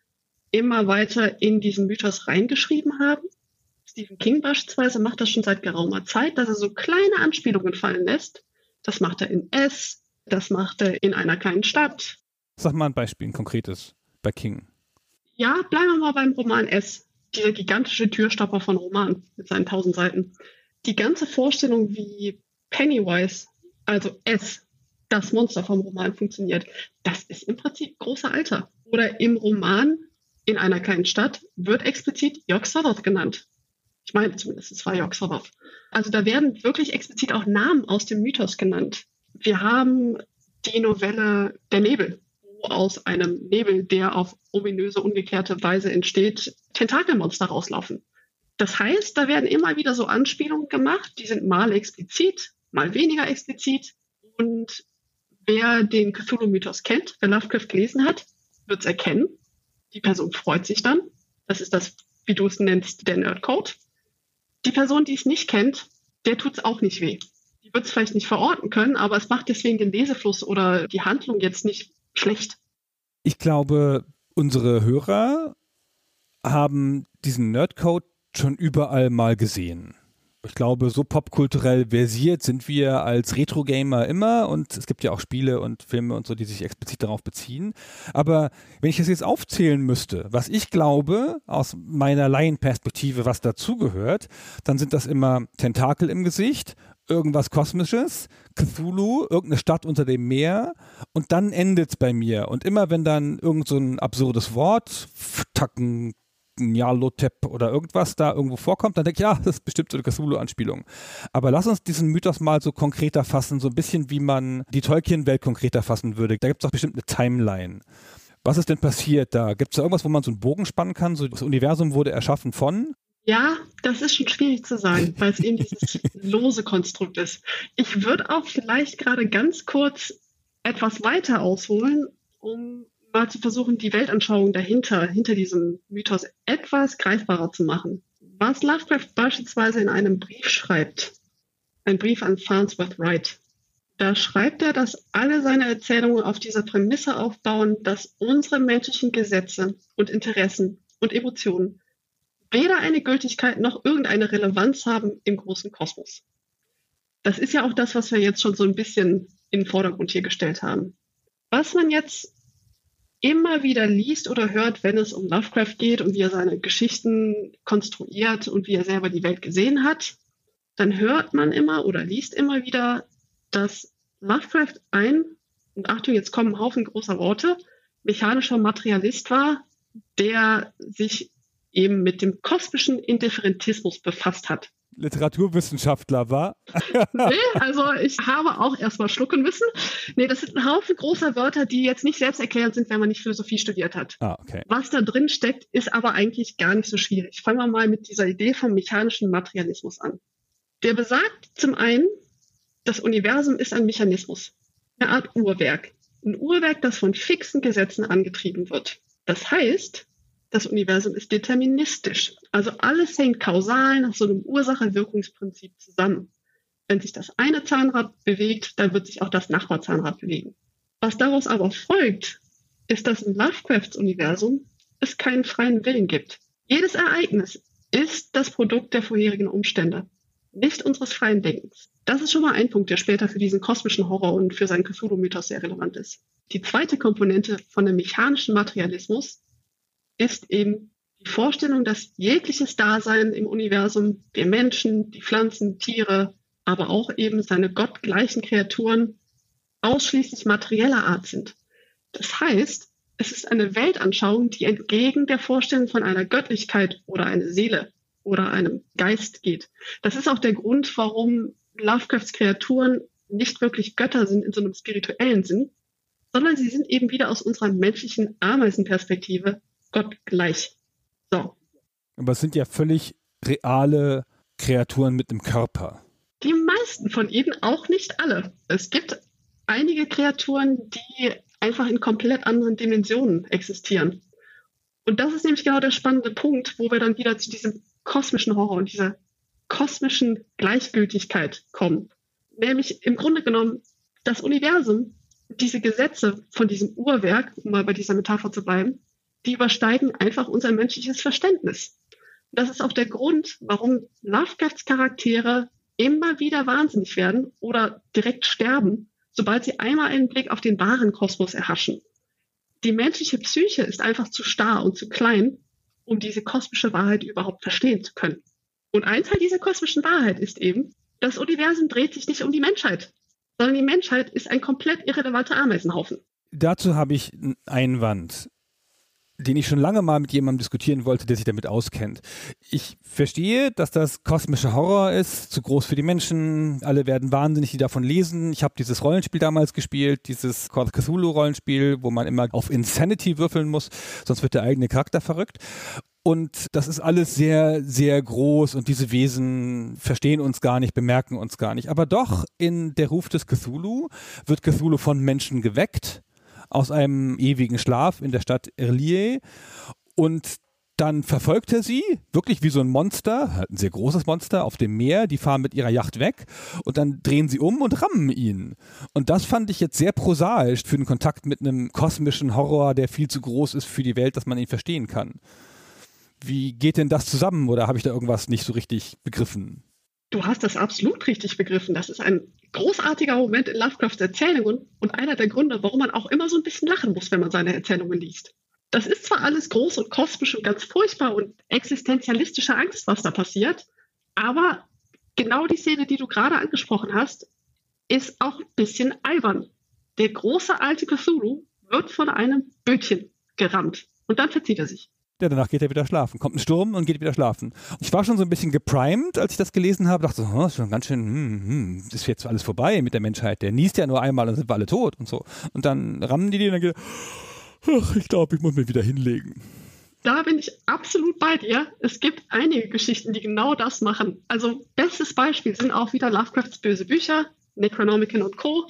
immer weiter in diesen Mythos reingeschrieben haben. Stephen King beispielsweise macht das schon seit geraumer Zeit, dass er so kleine Anspielungen fallen lässt. Das macht er in S, das macht er in einer kleinen Stadt. Sag mal ein Beispiel, ein konkretes bei King. Ja, bleiben wir mal beim Roman S. Dieser gigantische Türstopper von Roman mit seinen tausend Seiten die ganze Vorstellung, wie Pennywise, also S, das Monster vom Roman funktioniert, das ist im Prinzip großer Alter. Oder im Roman in einer kleinen Stadt wird explizit York Southerth genannt. Ich meine zumindest, es war York Southerth. Also da werden wirklich explizit auch Namen aus dem Mythos genannt. Wir haben die Novelle Der Nebel, wo aus einem Nebel, der auf ominöse, umgekehrte Weise entsteht, Tentakelmonster rauslaufen. Das heißt, da werden immer wieder so Anspielungen gemacht, die sind mal explizit, mal weniger explizit. Und wer den Cthulhu-Mythos kennt, wer Lovecraft gelesen hat, wird es erkennen. Die Person freut sich dann. Das ist das, wie du es nennst, der Nerdcode. Die Person, die es nicht kennt, der tut es auch nicht weh. Die wird es vielleicht nicht verorten können, aber es macht deswegen den Lesefluss oder die Handlung jetzt nicht schlecht. Ich glaube, unsere Hörer haben diesen Nerdcode schon überall mal gesehen. Ich glaube, so popkulturell versiert sind wir als Retro-Gamer immer und es gibt ja auch Spiele und Filme und so, die sich explizit darauf beziehen. Aber wenn ich das jetzt aufzählen müsste, was ich glaube, aus meiner Laienperspektive, was dazugehört, dann sind das immer Tentakel im Gesicht, irgendwas Kosmisches, Cthulhu, irgendeine Stadt unter dem Meer und dann endet's bei mir. Und immer wenn dann irgend so ein absurdes Wort, Tacken, Nyarlathotep oder irgendwas da irgendwo vorkommt, dann denke ich, ja, das ist bestimmt so eine Cthulhu-Anspielung. Aber lass uns diesen Mythos mal so konkreter fassen, so ein bisschen wie man die Tolkien-Welt konkreter fassen würde. Da gibt es doch bestimmt eine Timeline. Was ist denn passiert da? Gibt es da irgendwas, wo man so einen Bogen spannen kann? So, das Universum wurde erschaffen von? Ja, das ist schon schwierig zu sagen, weil es eben dieses (laughs) lose Konstrukt ist. Ich würde auch vielleicht gerade ganz kurz etwas weiter ausholen, um mal zu versuchen, die Weltanschauung dahinter, hinter diesem Mythos etwas greifbarer zu machen. Was Lovecraft beispielsweise in einem Brief schreibt, ein Brief an Farnsworth Wright, da schreibt er, dass alle seine Erzählungen auf dieser Prämisse aufbauen, dass unsere menschlichen Gesetze und Interessen und Emotionen weder eine Gültigkeit noch irgendeine Relevanz haben im großen Kosmos. Das ist ja auch das, was wir jetzt schon so ein bisschen in den Vordergrund hier gestellt haben. Was man jetzt immer wieder liest oder hört, wenn es um Lovecraft geht und wie er seine Geschichten konstruiert und wie er selber die Welt gesehen hat, dann hört man immer oder liest immer wieder, dass Lovecraft ein, und Achtung, jetzt kommen ein Haufen großer Worte, mechanischer Materialist war, der sich eben mit dem kosmischen Indifferentismus befasst hat. Literaturwissenschaftler war? nee, also ich habe auch erstmal schlucken müssen. Nee, das sind ein Haufen großer Wörter, die jetzt nicht selbsterklärend sind, wenn man nicht Philosophie studiert hat. Ah, okay. Was da drin steckt, ist aber eigentlich gar nicht so schwierig. Fangen wir mal mit dieser Idee vom mechanischen Materialismus an. Der besagt zum einen, das Universum ist ein Mechanismus, eine Art Uhrwerk. Ein Uhrwerk, das von fixen Gesetzen angetrieben wird. Das heißt, das Universum ist deterministisch. Also alles hängt kausal nach so einem Ursache-Wirkungsprinzip zusammen. Wenn sich das eine Zahnrad bewegt, dann wird sich auch das Nachbarzahnrad bewegen. Was daraus aber folgt, ist, dass im Lovecrafts Universum es keinen freien Willen gibt. Jedes Ereignis ist das Produkt der vorherigen Umstände, nicht unseres freien Denkens. Das ist schon mal ein Punkt, der später für diesen kosmischen Horror und für seinen Cthulhu-Mythos sehr relevant ist. Die zweite Komponente von dem mechanischen Materialismus ist eben die Vorstellung, dass jegliches Dasein im Universum, wir Menschen, die Pflanzen, Tiere, aber auch eben seine gottgleichen Kreaturen ausschließlich materieller Art sind. Das heißt, es ist eine Weltanschauung, die entgegen der Vorstellung von einer Göttlichkeit oder einer Seele oder einem Geist geht. Das ist auch der Grund, warum Lovecrafts Kreaturen nicht wirklich Götter sind in so einem spirituellen Sinn, sondern sie sind eben wieder aus unserer menschlichen Ameisenperspektive Gott gleich. So. Aber es sind ja völlig reale Kreaturen mit einem Körper. Die meisten von ihnen, auch nicht alle. Es gibt einige Kreaturen, die einfach in komplett anderen Dimensionen existieren. Und das ist nämlich genau der spannende Punkt, wo wir dann wieder zu diesem kosmischen Horror und dieser kosmischen Gleichgültigkeit kommen. Nämlich im Grunde genommen das Universum, diese Gesetze von diesem Uhrwerk, um mal bei dieser Metapher zu bleiben, die übersteigen einfach unser menschliches Verständnis. Das ist auch der Grund, warum Lovecrafts Charaktere immer wieder wahnsinnig werden oder direkt sterben, sobald sie einmal einen Blick auf den wahren Kosmos erhaschen. Die menschliche Psyche ist einfach zu starr und zu klein, um diese kosmische Wahrheit überhaupt verstehen zu können. Und ein Teil dieser kosmischen Wahrheit ist eben, das Universum dreht sich nicht um die Menschheit, sondern die Menschheit ist ein komplett irrelevanter Ameisenhaufen. Dazu habe ich einen Einwand den ich schon lange mal mit jemandem diskutieren wollte, der sich damit auskennt. Ich verstehe, dass das kosmischer Horror ist, zu groß für die Menschen, alle werden wahnsinnig, die davon lesen. Ich habe dieses Rollenspiel damals gespielt, dieses Call of Cthulhu Rollenspiel, wo man immer auf Insanity würfeln muss, sonst wird der eigene Charakter verrückt. Und das ist alles sehr, sehr groß und diese Wesen verstehen uns gar nicht, bemerken uns gar nicht. Aber doch in der Ruf des Cthulhu wird Cthulhu von Menschen geweckt aus einem ewigen Schlaf in der Stadt Erlier und dann verfolgt er sie, wirklich wie so ein Monster, halt ein sehr großes Monster auf dem Meer, die fahren mit ihrer Yacht weg und dann drehen sie um und rammen ihn. Und das fand ich jetzt sehr prosaisch für den Kontakt mit einem kosmischen Horror, der viel zu groß ist für die Welt, dass man ihn verstehen kann. Wie geht denn das zusammen oder habe ich da irgendwas nicht so richtig begriffen? Du hast das absolut richtig begriffen. Das ist ein großartiger Moment in Lovecrafts Erzählungen und einer der Gründe, warum man auch immer so ein bisschen lachen muss, wenn man seine Erzählungen liest. Das ist zwar alles groß und kosmisch und ganz furchtbar und existenzialistische Angst, was da passiert, aber genau die Szene, die du gerade angesprochen hast, ist auch ein bisschen albern. Der große alte Cthulhu wird von einem Bötchen gerammt und dann verzieht er sich. Ja, danach geht er wieder schlafen. Kommt ein Sturm und geht wieder schlafen. ich war schon so ein bisschen geprimed, als ich das gelesen habe. Dachte so, oh, ist schon ganz schön, hm, hm, ist jetzt alles vorbei mit der Menschheit. Der niest ja nur einmal und sind wir alle tot und so. Und dann rammen die die und dann geht Ach, ich glaube, ich muss mich wieder hinlegen. Da bin ich absolut bei dir. Es gibt einige Geschichten, die genau das machen. Also bestes Beispiel sind auch wieder Lovecrafts böse Bücher, Necronomicon und Co.,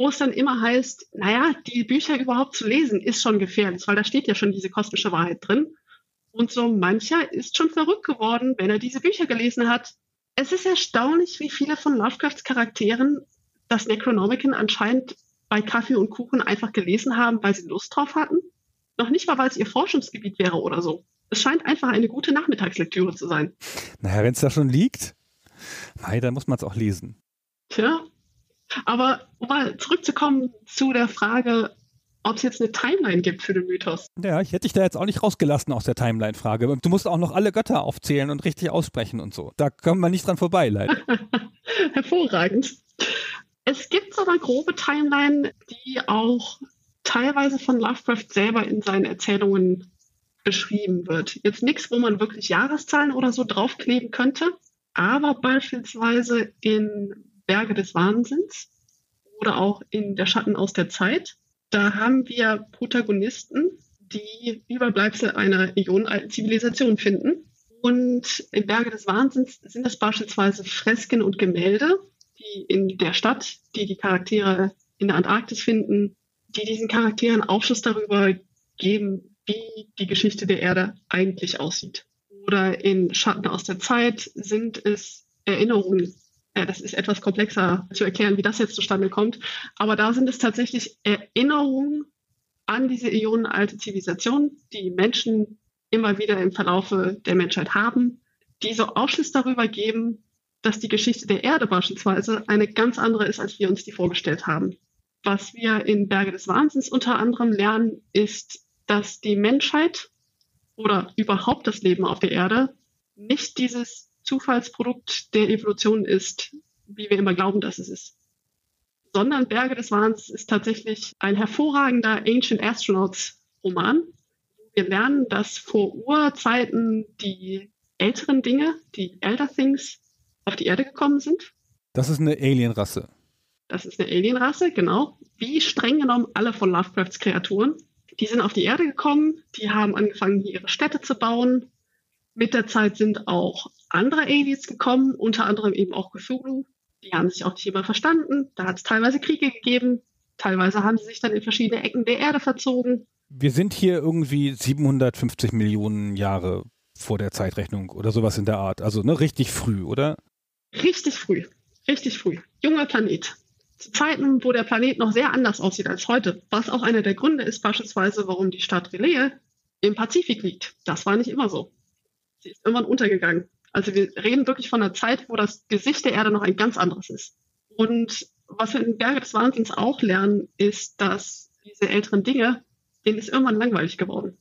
wo es dann immer heißt, naja, die Bücher überhaupt zu lesen ist schon gefährlich, weil da steht ja schon diese kosmische Wahrheit drin. Und so mancher ist schon verrückt geworden, wenn er diese Bücher gelesen hat. Es ist erstaunlich, wie viele von Lovecrafts Charakteren das Necronomicon anscheinend bei Kaffee und Kuchen einfach gelesen haben, weil sie Lust drauf hatten. Noch nicht mal, weil es ihr Forschungsgebiet wäre oder so. Es scheint einfach eine gute Nachmittagslektüre zu sein. Naja, wenn es da schon liegt, nein, dann muss man es auch lesen. Tja, aber um mal zurückzukommen zu der Frage, ob es jetzt eine Timeline gibt für den Mythos. Ja, ich hätte dich da jetzt auch nicht rausgelassen aus der Timeline-Frage. Du musst auch noch alle Götter aufzählen und richtig aussprechen und so. Da kommt man nicht dran vorbei, leider. (laughs) Hervorragend. Es gibt so eine grobe Timeline, die auch teilweise von Lovecraft selber in seinen Erzählungen beschrieben wird. Jetzt nichts, wo man wirklich Jahreszahlen oder so draufkleben könnte, aber beispielsweise in Berge des Wahnsinns oder auch in Der Schatten aus der Zeit. Da haben wir Protagonisten, die Überbleibsel einer ionenalten Zivilisation finden. Und in Berge des Wahnsinns sind es beispielsweise Fresken und Gemälde, die in der Stadt, die die Charaktere in der Antarktis finden, die diesen Charakteren Aufschluss darüber geben, wie die Geschichte der Erde eigentlich aussieht. Oder in Schatten aus der Zeit sind es Erinnerungen. Ja, das ist etwas komplexer zu erklären, wie das jetzt zustande kommt. Aber da sind es tatsächlich Erinnerungen an diese ionenalte Zivilisation, die Menschen immer wieder im Verlaufe der Menschheit haben, die so Aufschluss darüber geben, dass die Geschichte der Erde beispielsweise eine ganz andere ist, als wir uns die vorgestellt haben. Was wir in Berge des Wahnsinns unter anderem lernen, ist, dass die Menschheit oder überhaupt das Leben auf der Erde nicht dieses Zufallsprodukt der Evolution ist, wie wir immer glauben, dass es ist. Sondern Berge des Wahnsinns ist tatsächlich ein hervorragender Ancient Astronauts Roman. Wir lernen, dass vor Urzeiten die älteren Dinge, die Elder Things, auf die Erde gekommen sind. Das ist eine Alienrasse. Das ist eine Alienrasse, genau. Wie streng genommen alle von Lovecrafts Kreaturen. Die sind auf die Erde gekommen, die haben angefangen, hier ihre Städte zu bauen. Mit der Zeit sind auch andere Aliens gekommen, unter anderem eben auch Cthulhu. Die haben sich auch nicht immer verstanden. Da hat es teilweise Kriege gegeben. Teilweise haben sie sich dann in verschiedene Ecken der Erde verzogen. Wir sind hier irgendwie 750 Millionen Jahre vor der Zeitrechnung oder sowas in der Art. Also ne, richtig früh, oder? Richtig früh. Richtig früh. Junger Planet. Zu Zeiten, wo der Planet noch sehr anders aussieht als heute. Was auch einer der Gründe ist, beispielsweise, warum die Stadt Relais im Pazifik liegt. Das war nicht immer so. Sie ist irgendwann untergegangen. Also wir reden wirklich von einer Zeit, wo das Gesicht der Erde noch ein ganz anderes ist. Und was wir in Berge des Wahnsinns auch lernen, ist, dass diese älteren Dinge, denen ist irgendwann langweilig geworden.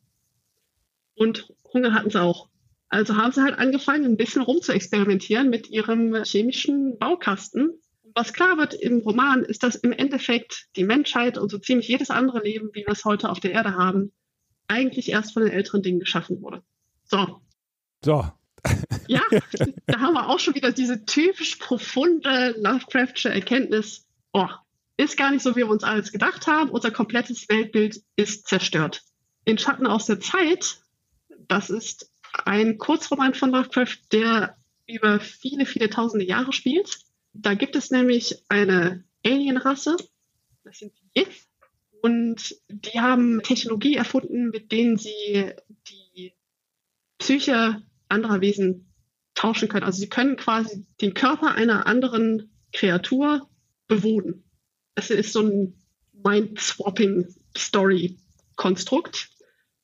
Und Hunger hatten sie auch. Also haben sie halt angefangen, ein bisschen rum zu experimentieren mit ihrem chemischen Baukasten. Was klar wird im Roman, ist, dass im Endeffekt die Menschheit und so ziemlich jedes andere Leben, wie wir es heute auf der Erde haben, eigentlich erst von den älteren Dingen geschaffen wurde. So. So. ja, da haben wir auch schon wieder diese typisch profunde Lovecraftsche Erkenntnis. Oh, ist gar nicht so, wie wir uns alles gedacht haben. Unser komplettes Weltbild ist zerstört. In Schatten aus der Zeit, das ist ein Kurzroman von Lovecraft, der über viele, viele tausende Jahre spielt. Da gibt es nämlich eine Alienrasse, das sind die Yith, und die haben Technologie erfunden, mit denen sie die Psyche anderer Wesen tauschen können. Also sie können quasi den Körper einer anderen Kreatur bewohnen. Das ist so ein Mind-Swapping-Story-Konstrukt.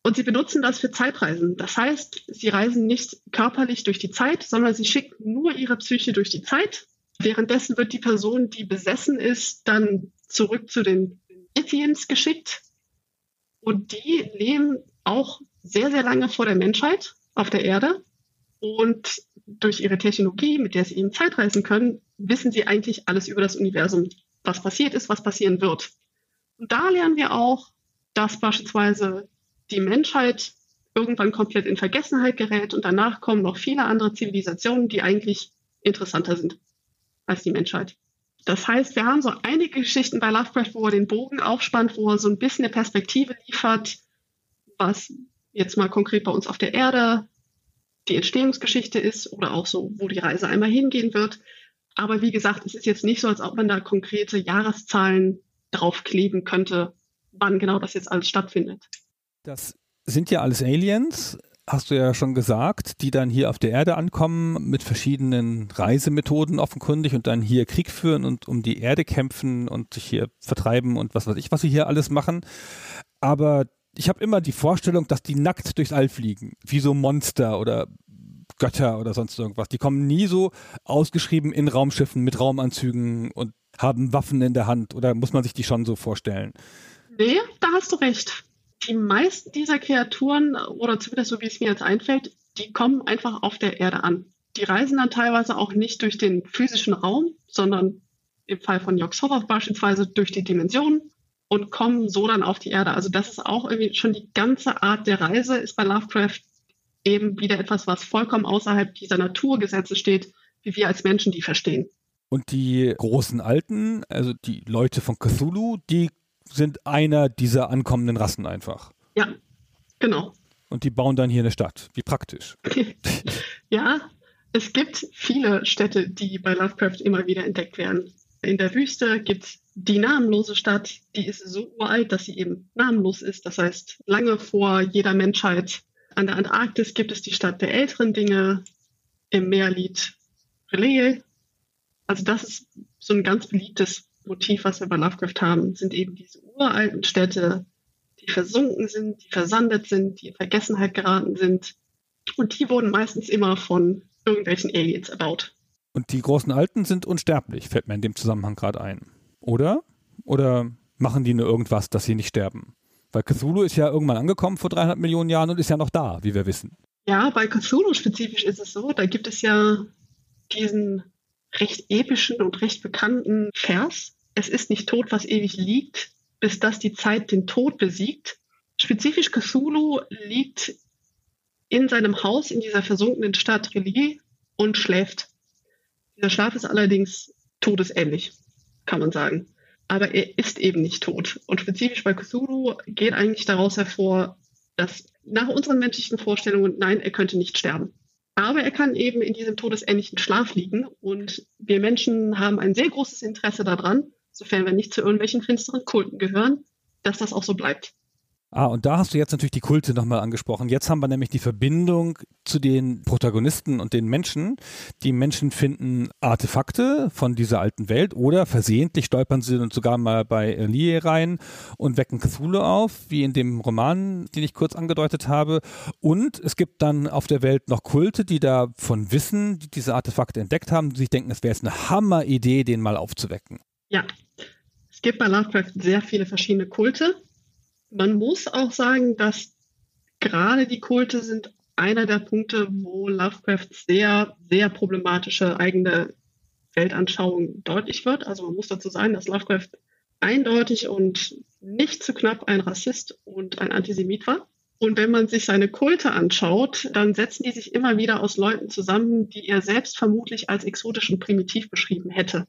Und sie benutzen das für Zeitreisen. Das heißt, sie reisen nicht körperlich durch die Zeit, sondern sie schicken nur ihre Psyche durch die Zeit. Währenddessen wird die Person, die besessen ist, dann zurück zu den Ithians geschickt. Und die leben auch sehr, sehr lange vor der Menschheit auf der Erde. Und durch ihre Technologie, mit der sie eben Zeitreisen können, wissen sie eigentlich alles über das Universum, was passiert ist, was passieren wird. Und da lernen wir auch, dass beispielsweise die Menschheit irgendwann komplett in Vergessenheit gerät und danach kommen noch viele andere Zivilisationen, die eigentlich interessanter sind als die Menschheit. Das heißt, wir haben so einige Geschichten bei Lovecraft, wo er den Bogen aufspannt, wo er so ein bisschen eine Perspektive liefert, was jetzt mal konkret bei uns auf der Erde die Entstehungsgeschichte ist oder auch so, wo die Reise einmal hingehen wird. Aber wie gesagt, es ist jetzt nicht so, als ob man da konkrete Jahreszahlen draufkleben könnte, wann genau das jetzt alles stattfindet. Das sind ja alles Aliens, hast du ja schon gesagt, die dann hier auf der Erde ankommen mit verschiedenen Reisemethoden offenkundig und dann hier Krieg führen und um die Erde kämpfen und sich hier vertreiben und was weiß ich, was sie hier alles machen. Aber ich habe immer die Vorstellung, dass die nackt durchs All fliegen, wie so Monster oder Götter oder sonst irgendwas. Die kommen nie so ausgeschrieben in Raumschiffen mit Raumanzügen und haben Waffen in der Hand oder muss man sich die schon so vorstellen? Nee, da hast du recht. Die meisten dieser Kreaturen, oder zumindest so wie es mir jetzt einfällt, die kommen einfach auf der Erde an. Die reisen dann teilweise auch nicht durch den physischen Raum, sondern im Fall von Yog-Sothoth beispielsweise durch die Dimensionen und kommen so dann auf die Erde. Also das ist auch irgendwie schon die ganze Art der Reise, ist bei Lovecraft eben wieder etwas, was vollkommen außerhalb dieser Naturgesetze steht, wie wir als Menschen die verstehen. Und die großen Alten, also die Leute von Cthulhu, die sind einer dieser ankommenden Rassen einfach. Ja, genau. Und die bauen dann hier eine Stadt. Wie praktisch. (laughs) (laughs) ja, es gibt viele Städte, die bei Lovecraft immer wieder entdeckt werden. In der Wüste gibt es die namenlose Stadt, die ist so uralt, dass sie eben namenlos ist. Das heißt, lange vor jeder Menschheit. An der Antarktis gibt es die Stadt der älteren Dinge. Im Meer liegt Relais. Also das ist so ein ganz beliebtes Motiv, was wir bei Lovecraft haben, sind eben diese uralten Städte, die versunken sind, die versandet sind, die in Vergessenheit geraten sind. Und die wurden meistens immer von irgendwelchen Aliens erbaut. Und die großen Alten sind unsterblich, fällt mir in dem Zusammenhang gerade ein. Oder? Oder machen die nur irgendwas, dass sie nicht sterben? Weil Cthulhu ist ja irgendwann angekommen vor 300 Millionen Jahren und ist ja noch da, wie wir wissen. Ja, bei Cthulhu spezifisch ist es so, da gibt es ja diesen recht epischen und recht bekannten Vers. Es ist nicht tot, was ewig liegt, bis dass die Zeit den Tod besiegt. Spezifisch Cthulhu liegt in seinem Haus in dieser versunkenen Stadt Relie und schläft. Dieser Schlaf ist allerdings todesähnlich kann man sagen. Aber er ist eben nicht tot. Und spezifisch bei Cthulhu geht eigentlich daraus hervor, dass nach unseren menschlichen Vorstellungen, nein, er könnte nicht sterben. Aber er kann eben in diesem todesähnlichen Schlaf liegen. Und wir Menschen haben ein sehr großes Interesse daran, sofern wir nicht zu irgendwelchen finsteren Kulten gehören, dass das auch so bleibt. Ah, und da hast du jetzt natürlich die Kulte nochmal angesprochen. Jetzt haben wir nämlich die Verbindung zu den Protagonisten und den Menschen. Die Menschen finden Artefakte von dieser alten Welt oder versehentlich stolpern sie und sogar mal bei Elie rein und wecken Cthulhu auf, wie in dem Roman, den ich kurz angedeutet habe. Und es gibt dann auf der Welt noch Kulte, die davon wissen, die diese Artefakte entdeckt haben, die sich denken, es wäre jetzt eine Hammeridee, den mal aufzuwecken. Ja, es gibt bei Lovecraft sehr viele verschiedene Kulte man muss auch sagen, dass gerade die Kulte sind einer der Punkte, wo Lovecraft sehr, sehr problematische eigene Weltanschauung deutlich wird. Also man muss dazu sagen, dass Lovecraft eindeutig und nicht zu knapp ein Rassist und ein Antisemit war. Und wenn man sich seine Kulte anschaut, dann setzen die sich immer wieder aus Leuten zusammen, die er selbst vermutlich als exotisch und primitiv beschrieben hätte.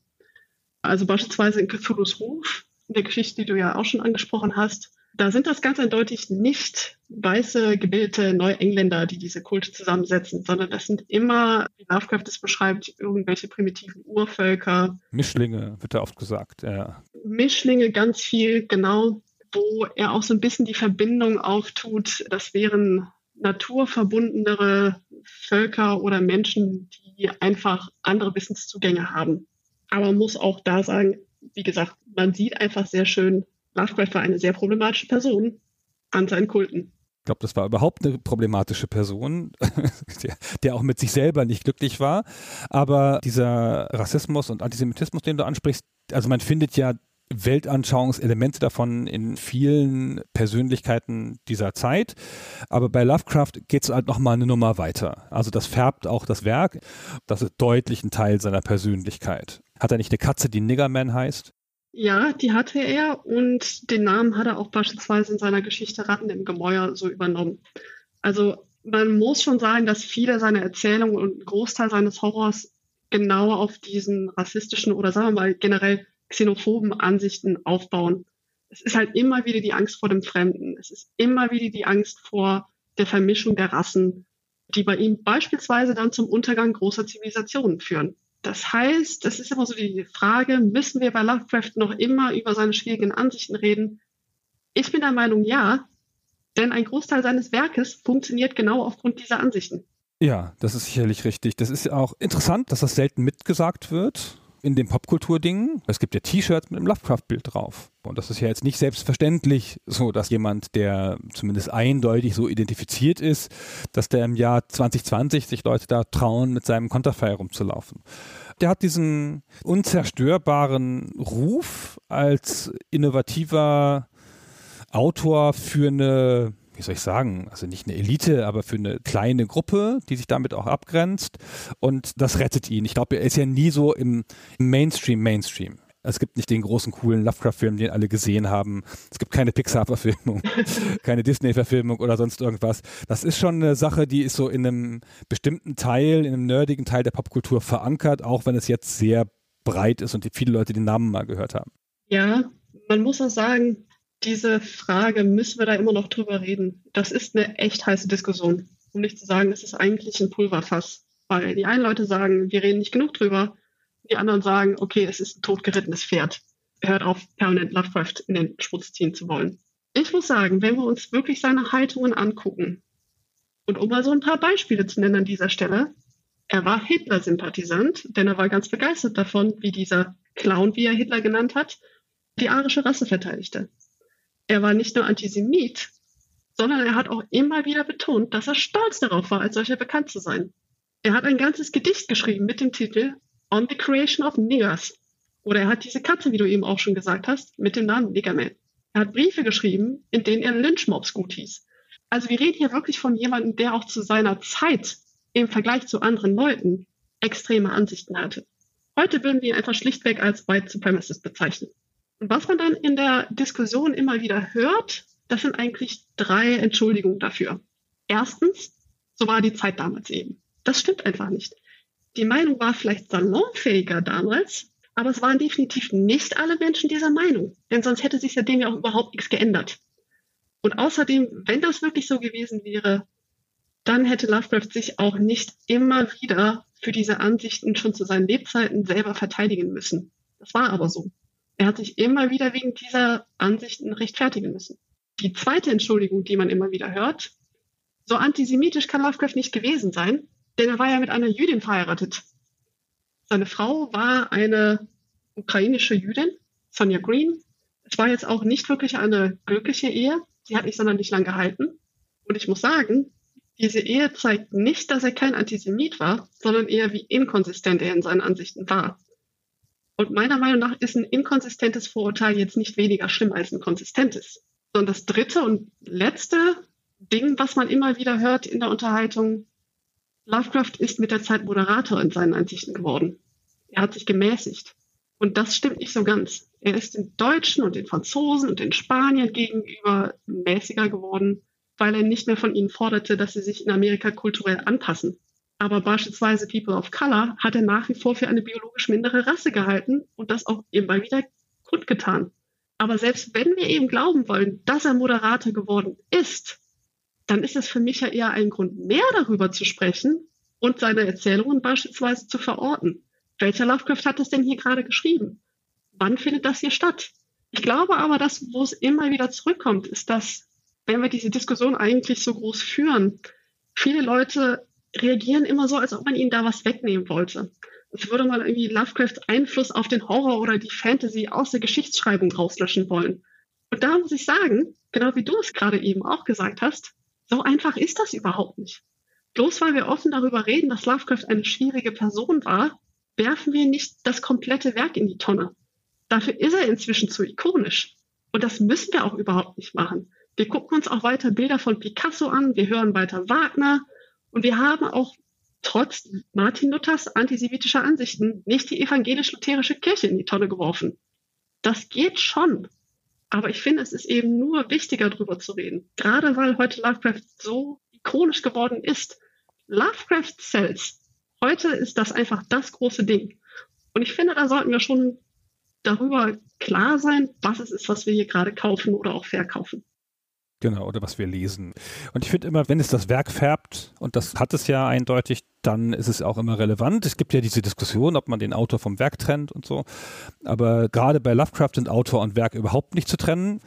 Also beispielsweise in Cthulhu's Ruf, in der Geschichte, die du ja auch schon angesprochen hast, da sind das ganz eindeutig nicht weiße, gebildete Neuengländer, die diese Kulte zusammensetzen, sondern das sind immer, wie Lovecraft es beschreibt, irgendwelche primitiven Urvölker. Mischlinge, wird da oft gesagt, ja. Mischlinge ganz viel, genau, wo er auch so ein bisschen die Verbindung auftut. Das wären naturverbundenere Völker oder Menschen, die einfach andere Wissenszugänge haben. Aber man muss auch da sagen, wie gesagt, man sieht einfach sehr schön, Lovecraft war eine sehr problematische Person an seinen Kulten. Ich glaube, das war überhaupt eine problematische Person, (laughs) der, der, auch mit sich selber nicht glücklich war. Aber dieser Rassismus und Antisemitismus, den du ansprichst, also man findet ja Weltanschauungselemente davon in vielen Persönlichkeiten dieser Zeit. Aber bei Lovecraft geht es halt nochmal eine Nummer weiter. Also das färbt auch das Werk. Das ist deutlich ein Teil seiner Persönlichkeit. Hat er nicht eine Katze, die Niggerman heißt? Ja, die hatte er und den Namen hat er auch beispielsweise in seiner Geschichte Ratten im Gemäuer so übernommen. Also man muss schon sagen, dass viele seiner Erzählungen und ein Großteil seines Horrors genau auf diesen rassistischen oder sagen wir mal generell xenophoben Ansichten aufbauen. Es ist halt immer wieder die Angst vor dem Fremden. Es ist immer wieder die Angst vor der Vermischung der Rassen, die bei ihm beispielsweise dann zum Untergang großer Zivilisationen führen. Das heißt, das ist immer so die Frage, müssen wir bei Lovecraft noch immer über seine schwierigen Ansichten reden? Ich bin der Meinung, ja, denn ein Großteil seines Werkes funktioniert genau aufgrund dieser Ansichten. Ja, das ist sicherlich richtig. Das ist ja auch interessant, dass das selten mitgesagt wird in den Popkultur-Dingen. Es gibt ja T-Shirts mit einem Lovecraft-Bild drauf. Und das ist ja jetzt nicht selbstverständlich so, dass jemand, der zumindest eindeutig so identifiziert ist, dass der im Jahr 2020 sich Leute da trauen, mit seinem Konterfei rumzulaufen. Der hat diesen unzerstörbaren Ruf als innovativer Autor für eine wie soll ich sagen, also nicht eine Elite, aber für eine kleine Gruppe, die sich damit auch abgrenzt. Und das rettet ihn. Ich glaube, er ist ja nie so im, Mainstream, Mainstream. Es gibt nicht den großen, coolen Lovecraft-Film, den alle gesehen haben. Es gibt keine Pixar-Verfilmung, (laughs) keine Disney-Verfilmung oder sonst irgendwas. Das ist schon eine Sache, die ist so in einem bestimmten Teil, in einem nerdigen Teil der Popkultur verankert, auch wenn es jetzt sehr breit ist und viele Leute den Namen mal gehört haben. Ja, man muss auch sagen, diese Frage, müssen wir da immer noch drüber reden? Das ist eine echt heiße Diskussion. Um nicht zu sagen, es ist eigentlich ein Pulverfass. Weil die einen Leute sagen, wir reden nicht genug drüber. Die anderen sagen, okay, es ist ein totgerittenes Pferd. Hört auf, Permanent Lovecraft in den Schmutz ziehen zu wollen. Ich muss sagen, wenn wir uns wirklich seine Haltungen angucken, und um mal so ein paar Beispiele zu nennen an dieser Stelle, er war Hitler-Sympathisant, denn er war ganz begeistert davon, wie dieser Clown, wie er Hitler genannt hat, die arische Rasse verteidigte er war nicht nur Antisemit, sondern er hat auch immer wieder betont, dass er stolz darauf war, als solcher bekannt zu sein. Er hat ein ganzes Gedicht geschrieben mit dem Titel On the Creation of Niggers. Oder er hat diese Katze, wie du eben auch schon gesagt hast, mit dem Namen Niggerman. Er hat Briefe geschrieben, in denen er Lynchmobs gut hieß. Also wir reden hier wirklich von jemandem, der auch zu seiner Zeit im Vergleich zu anderen Leuten extreme Ansichten hatte. Heute würden wir ihn einfach schlichtweg als White Supremacist bezeichnen. Und was man dann in der Diskussion immer wieder hört, das sind eigentlich drei Entschuldigungen dafür. Erstens, so war die Zeit damals eben. Das stimmt einfach nicht. Die Meinung war vielleicht salonfähiger damals, aber es waren definitiv nicht alle Menschen dieser Meinung, denn sonst hätte sich seitdem ja auch überhaupt nichts geändert. Und außerdem, wenn das wirklich so gewesen wäre, dann hätte Lovecraft sich auch nicht immer wieder für diese Ansichten schon zu seinen Lebzeiten selber verteidigen müssen. Das war aber so. Er hat sich immer wieder wegen dieser Ansichten rechtfertigen müssen. Die zweite Entschuldigung, die man immer wieder hört, so antisemitisch kann Lovecraft nicht gewesen sein, denn er war ja mit einer Jüdin verheiratet. Seine Frau war eine ukrainische Jüdin, Sonja Green. Es war jetzt auch nicht wirklich eine glückliche Ehe. Sie hat nicht sonderlich lang gehalten. Und ich muss sagen, diese Ehe zeigt nicht, dass er kein Antisemit war, sondern eher wie inkonsistent er in seinen Ansichten war. Und meiner Meinung nach ist ein inkonsistentes Vorurteil jetzt nicht weniger schlimm als ein konsistentes. Sondern das dritte und letzte Ding, was man immer wieder hört in der Unterhaltung, Lovecraft ist mit der Zeit Moderator in seinen Ansichten geworden. Er hat sich gemäßigt. Und das stimmt nicht so ganz. Er ist den Deutschen und den Franzosen und den Spaniern gegenüber mäßiger geworden, weil er nicht mehr von ihnen forderte, dass sie sich in Amerika kulturell anpassen. Aber beispielsweise People of Color hat er nach wie vor für eine biologisch mindere Rasse gehalten und das auch immer wieder kundgetan. Aber selbst wenn wir eben glauben wollen, dass er Moderator geworden ist, dann ist es für mich ja eher ein Grund mehr darüber zu sprechen und seine Erzählungen beispielsweise zu verorten. Welcher Lovecraft hat das denn hier gerade geschrieben? Wann findet das hier statt? Ich glaube aber, dass, wo es immer wieder zurückkommt, ist, dass, wenn wir diese Diskussion eigentlich so groß führen, viele Leute reagieren immer so, als ob man ihnen da was wegnehmen wollte. Als würde man irgendwie Lovecrafts Einfluss auf den Horror oder die Fantasy aus der Geschichtsschreibung rauslöschen wollen. Und da muss ich sagen, genau wie du es gerade eben auch gesagt hast, so einfach ist das überhaupt nicht. Bloß weil wir offen darüber reden, dass Lovecraft eine schwierige Person war, werfen wir nicht das komplette Werk in die Tonne. Dafür ist er inzwischen zu ikonisch. Und das müssen wir auch überhaupt nicht machen. Wir gucken uns auch weiter Bilder von Picasso an, wir hören weiter Wagner, und wir haben auch trotz Martin Luthers antisemitischer Ansichten nicht die evangelisch-lutherische Kirche in die Tonne geworfen. Das geht schon. Aber ich finde, es ist eben nur wichtiger, darüber zu reden. Gerade weil heute Lovecraft so ikonisch geworden ist. Lovecraft Cells Heute ist das einfach das große Ding. Und ich finde, da sollten wir schon darüber klar sein, was es ist, was wir hier gerade kaufen oder auch verkaufen. Genau, oder was wir lesen. Und ich finde immer, wenn es das Werk färbt, und das hat es ja eindeutig, dann ist es auch immer relevant. Es gibt ja diese Diskussion, ob man den Autor vom Werk trennt und so. Aber gerade bei Lovecraft sind Autor und Werk überhaupt nicht zu trennen.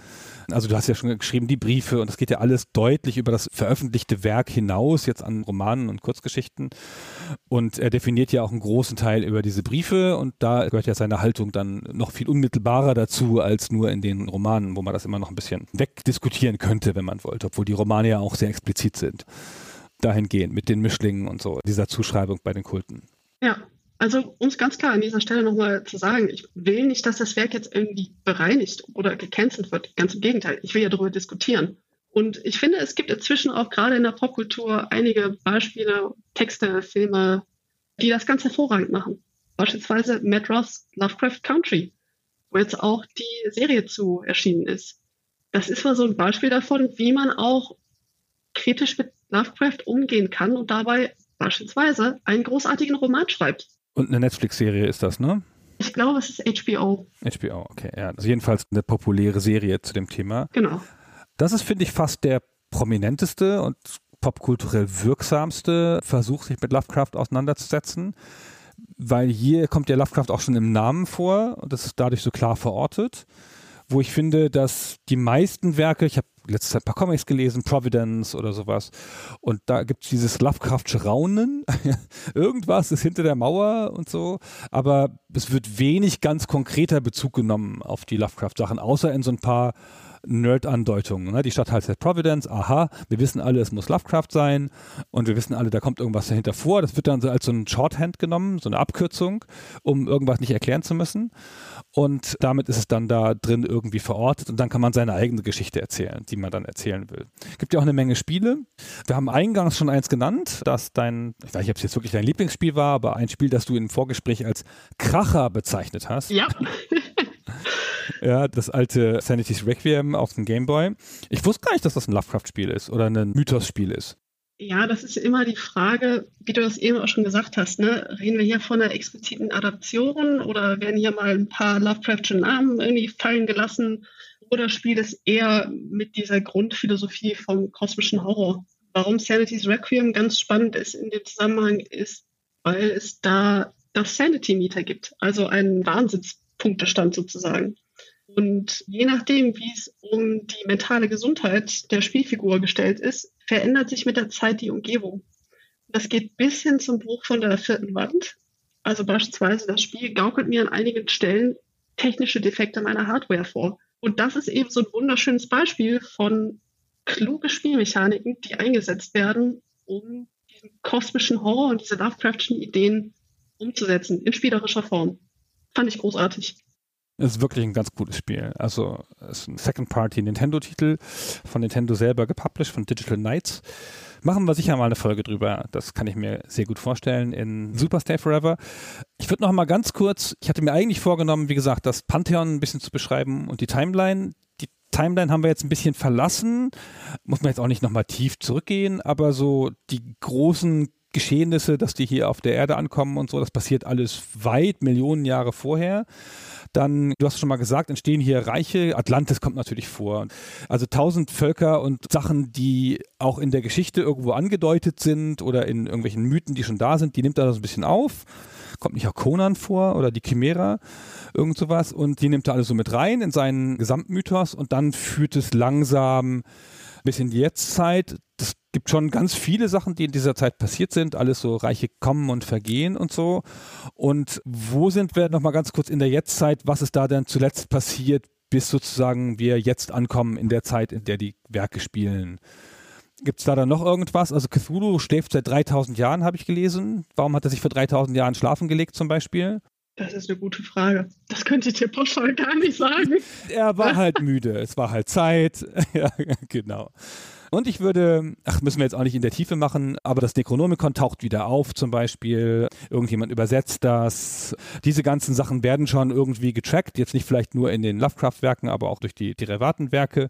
Also du hast ja schon geschrieben, die Briefe und das geht ja alles deutlich über das veröffentlichte Werk hinaus, jetzt an Romanen und Kurzgeschichten. Und er definiert ja auch einen großen Teil über diese Briefe und da gehört ja seine Haltung dann noch viel unmittelbarer dazu als nur in den Romanen, wo man das immer noch ein bisschen wegdiskutieren könnte, wenn man wollte, obwohl die Romane ja auch sehr explizit sind. Dahingehend mit den Mischlingen und so, dieser Zuschreibung bei den Kulten. Ja, also um es ganz klar an dieser Stelle nochmal zu sagen, ich will nicht, dass das Werk jetzt irgendwie bereinigt oder gecancelt wird. Ganz im Gegenteil, ich will ja darüber diskutieren. Und ich finde, es gibt inzwischen auch gerade in der Popkultur einige Beispiele, Texte, Filme, die das ganz hervorragend machen. Beispielsweise Matt Ross Lovecraft Country, wo jetzt auch die Serie zu erschienen ist. Das ist mal so ein Beispiel davon, wie man auch kritisch mit Lovecraft umgehen kann und dabei beispielsweise einen großartigen Roman schreibt. Und eine Netflix-Serie ist das, ne? Ich glaube, es ist HBO. HBO, okay, ja. Also jedenfalls eine populäre Serie zu dem Thema. Genau. Das ist, finde ich, fast der prominenteste und popkulturell wirksamste Versuch, sich mit Lovecraft auseinanderzusetzen, weil hier kommt ja Lovecraft auch schon im Namen vor und das ist dadurch so klar verortet, wo ich finde, dass die meisten Werke, ich habe letzte Zeit ein paar Comics gelesen, Providence oder sowas. Und da gibt es dieses Lovecraftsche Raunen. (laughs) Irgendwas ist hinter der Mauer und so. Aber es wird wenig ganz konkreter Bezug genommen auf die Lovecraft-Sachen, außer in so ein paar Nerd-Andeutungen. Ne? Die Stadt heißt jetzt Providence, aha, wir wissen alle, es muss Lovecraft sein und wir wissen alle, da kommt irgendwas dahinter vor. Das wird dann so als so ein Shorthand genommen, so eine Abkürzung, um irgendwas nicht erklären zu müssen. Und damit ist es dann da drin irgendwie verortet und dann kann man seine eigene Geschichte erzählen, die man dann erzählen will. Gibt ja auch eine Menge Spiele. Wir haben eingangs schon eins genannt, dass dein, ich weiß nicht, ob es jetzt wirklich dein Lieblingsspiel war, aber ein Spiel, das du im Vorgespräch als Kracher bezeichnet hast. Ja. (laughs) Ja, das alte Sanity's Requiem auf dem Gameboy. Ich wusste gar nicht, dass das ein Lovecraft-Spiel ist oder ein Mythos-Spiel ist. Ja, das ist immer die Frage, wie du das eben auch schon gesagt hast. Ne? Reden wir hier von einer expliziten Adaption oder werden hier mal ein paar Lovecraft'sche Namen irgendwie fallen gelassen? Oder spielt es eher mit dieser Grundphilosophie vom kosmischen Horror? Warum Sanity's Requiem ganz spannend ist in dem Zusammenhang ist, weil es da das Sanity-Meter gibt, also einen Wahnsinnspunktestand sozusagen. Und je nachdem, wie es um die mentale Gesundheit der Spielfigur gestellt ist, verändert sich mit der Zeit die Umgebung. Das geht bis hin zum Bruch von der vierten Wand. Also beispielsweise das Spiel gaukelt mir an einigen Stellen technische Defekte meiner Hardware vor. Und das ist eben so ein wunderschönes Beispiel von kluge Spielmechaniken, die eingesetzt werden, um diesen kosmischen Horror und diese Lovecraftschen Ideen umzusetzen in spielerischer Form. Fand ich großartig. Es ist wirklich ein ganz gutes Spiel. Also es ist ein Second-Party-Nintendo-Titel von Nintendo selber gepublished, von Digital Knights. Machen wir sicher mal eine Folge drüber. Das kann ich mir sehr gut vorstellen in Super Stay Forever. Ich würde noch mal ganz kurz, ich hatte mir eigentlich vorgenommen, wie gesagt, das Pantheon ein bisschen zu beschreiben und die Timeline. Die Timeline haben wir jetzt ein bisschen verlassen. Muss man jetzt auch nicht noch mal tief zurückgehen, aber so die großen Geschehnisse, dass die hier auf der Erde ankommen und so, das passiert alles weit Millionen Jahre vorher. Dann, du hast schon mal gesagt, entstehen hier Reiche. Atlantis kommt natürlich vor. Also tausend Völker und Sachen, die auch in der Geschichte irgendwo angedeutet sind oder in irgendwelchen Mythen, die schon da sind, die nimmt er so ein bisschen auf. Kommt nicht auch Conan vor oder die Chimera, irgend sowas. Und die nimmt er alles so mit rein in seinen Gesamtmythos und dann führt es langsam bis in die Jetztzeit. Das gibt schon ganz viele Sachen, die in dieser Zeit passiert sind. Alles so Reiche kommen und vergehen und so. Und wo sind wir nochmal ganz kurz in der Jetztzeit? Was ist da denn zuletzt passiert, bis sozusagen wir jetzt ankommen in der Zeit, in der die Werke spielen? Gibt es da dann noch irgendwas? Also Cthulhu schläft seit 3000 Jahren, habe ich gelesen. Warum hat er sich vor 3000 Jahren schlafen gelegt zum Beispiel? Das ist eine gute Frage. Das könnte ich dir pauschal gar nicht sagen. er war halt müde. Es war halt Zeit. (laughs) ja, genau. Und ich würde, ach, müssen wir jetzt auch nicht in der Tiefe machen, aber das Necronomicon taucht wieder auf zum Beispiel. Irgendjemand übersetzt das. Diese ganzen Sachen werden schon irgendwie getrackt. Jetzt nicht vielleicht nur in den Lovecraft-Werken, aber auch durch die Derivatenwerke.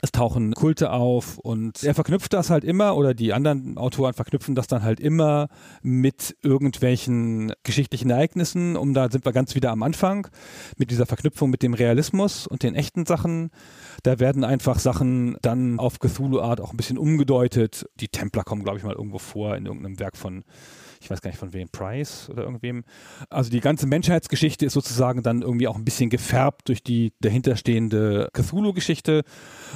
Es tauchen Kulte auf und er verknüpft das halt immer oder die anderen Autoren verknüpfen das dann halt immer mit irgendwelchen geschichtlichen Ereignissen. Um da sind wir ganz wieder am Anfang mit dieser Verknüpfung mit dem Realismus und den echten Sachen. Da werden einfach Sachen dann auf Cthulhu-Art auch ein bisschen umgedeutet. Die Templer kommen, glaube ich, mal irgendwo vor in irgendeinem Werk von ich weiß gar nicht von wem, Price oder irgendwem. Also die ganze Menschheitsgeschichte ist sozusagen dann irgendwie auch ein bisschen gefärbt durch die dahinterstehende Cthulhu-Geschichte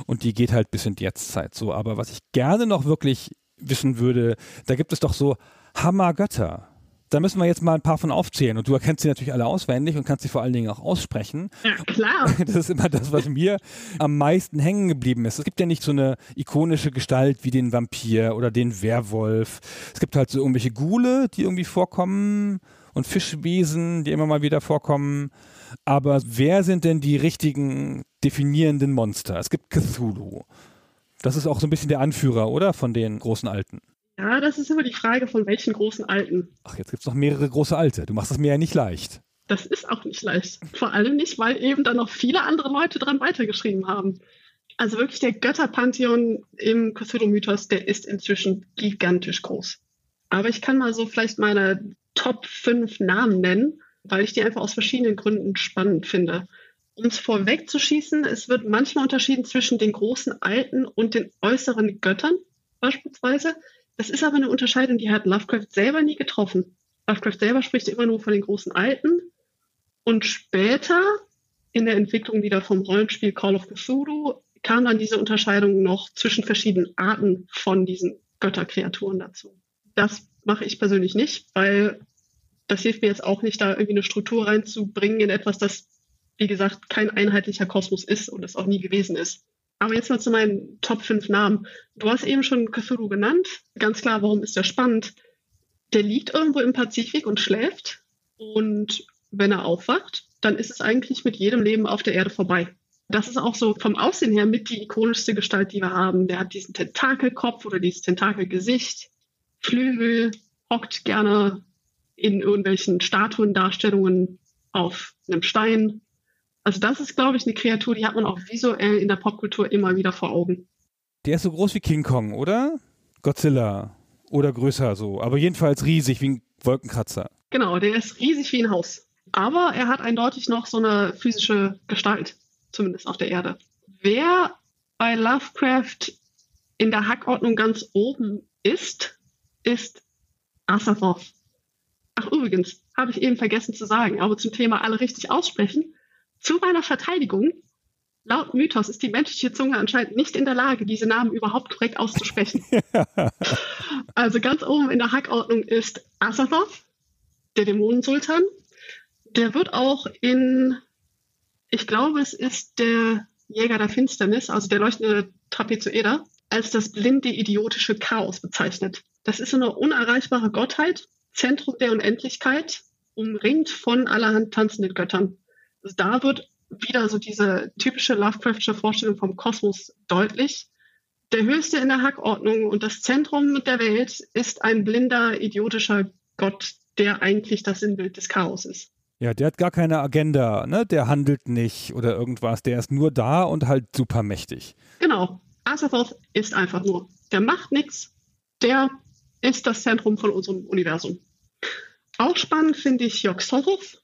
und die geht halt bis in die Jetztzeit so. Aber was ich gerne noch wirklich wissen würde, da gibt es doch so Hammergötter. Da müssen wir jetzt mal ein paar von aufzählen. Und du erkennst sie natürlich alle auswendig und kannst sie vor allen Dingen auch aussprechen. Ja, klar. (laughs) Das ist immer das, was mir am meisten hängen geblieben ist. Es gibt ja nicht so eine ikonische Gestalt wie den Vampir oder den Werwolf. Es gibt halt so irgendwelche Gule, die irgendwie vorkommen und Fischwesen, die immer mal wieder vorkommen. Aber wer sind denn die richtigen definierenden Monster? Es gibt Cthulhu. Das ist auch so ein bisschen der Anführer, oder? Von den großen Alten. Ja, das ist immer die Frage von welchen großen Alten. Ach, jetzt gibt es noch mehrere große Alte. Du machst es mir ja nicht leicht. Das ist auch nicht leicht. Vor allem nicht, weil eben dann noch viele andere Leute dran weitergeschrieben haben. Also wirklich der Götterpantheon im Cthulhu-Mythos, der ist inzwischen gigantisch groß. Aber ich kann mal so vielleicht meine Top 5 Namen nennen, weil ich die einfach aus verschiedenen Gründen spannend finde. Um es vorwegzuschießen, es wird manchmal unterschieden zwischen den großen Alten und den äußeren Göttern beispielsweise. Das ist aber eine Unterscheidung, die hat Lovecraft selber nie getroffen. Lovecraft selber spricht immer nur von den großen Alten. Und später, in der Entwicklung wieder vom Rollenspiel Call of Cthulhu, kam dann diese Unterscheidung noch zwischen verschiedenen Arten von diesen Götterkreaturen dazu. Das mache ich persönlich nicht, weil das hilft mir jetzt auch nicht, da irgendwie eine Struktur reinzubringen in etwas, das, wie gesagt, kein einheitlicher Kosmos ist und es auch nie gewesen ist. Aber jetzt mal zu meinen Top 5 Namen. Du hast eben schon Cthulhu genannt. Ganz klar, warum ist der spannend? Der liegt irgendwo im Pazifik und schläft. Und wenn er aufwacht, dann ist es eigentlich mit jedem Leben auf der Erde vorbei. Das ist auch so vom Aussehen her mit die ikonischste Gestalt, die wir haben. Der hat diesen Tentakelkopf oder dieses Tentakelgesicht, Flügel, hockt gerne in irgendwelchen Statuendarstellungen auf einem Stein also das ist, glaube ich, eine Kreatur, die hat man auch visuell in der Popkultur immer wieder vor Augen. Der ist so groß wie King Kong, oder? Godzilla. Oder größer so. Aber jedenfalls riesig wie ein Wolkenkratzer. Genau, der ist riesig wie ein Haus. Aber er hat eindeutig noch so eine physische Gestalt, zumindest auf der Erde. Wer bei Lovecraft in der Hackordnung ganz oben ist, ist Asaroth. Ach, übrigens, habe ich eben vergessen zu sagen, aber zum Thema alle richtig aussprechen. Zu meiner Verteidigung, laut Mythos ist die menschliche Zunge anscheinend nicht in der Lage, diese Namen überhaupt korrekt auszusprechen. (laughs) also ganz oben in der Hackordnung ist Azathoth, der Dämonensultan. Der wird auch in, ich glaube, es ist der Jäger der Finsternis, also der leuchtende Trapezoeder, als das blinde, idiotische Chaos bezeichnet. Das ist eine unerreichbare Gottheit, Zentrum der Unendlichkeit, umringt von allerhand tanzenden Göttern da wird wieder so diese typische Lovecraftsche Vorstellung vom Kosmos deutlich. Der Höchste in der Hackordnung und das Zentrum der Welt ist ein blinder, idiotischer Gott, der eigentlich das Sinnbild des Chaos ist. Ja, der hat gar keine Agenda, ne? Der handelt nicht oder irgendwas. Der ist nur da und halt super mächtig. Genau. Azathoth ist einfach nur. Der macht nichts. Der ist das Zentrum von unserem Universum. Auch spannend finde ich Yog-Sothoth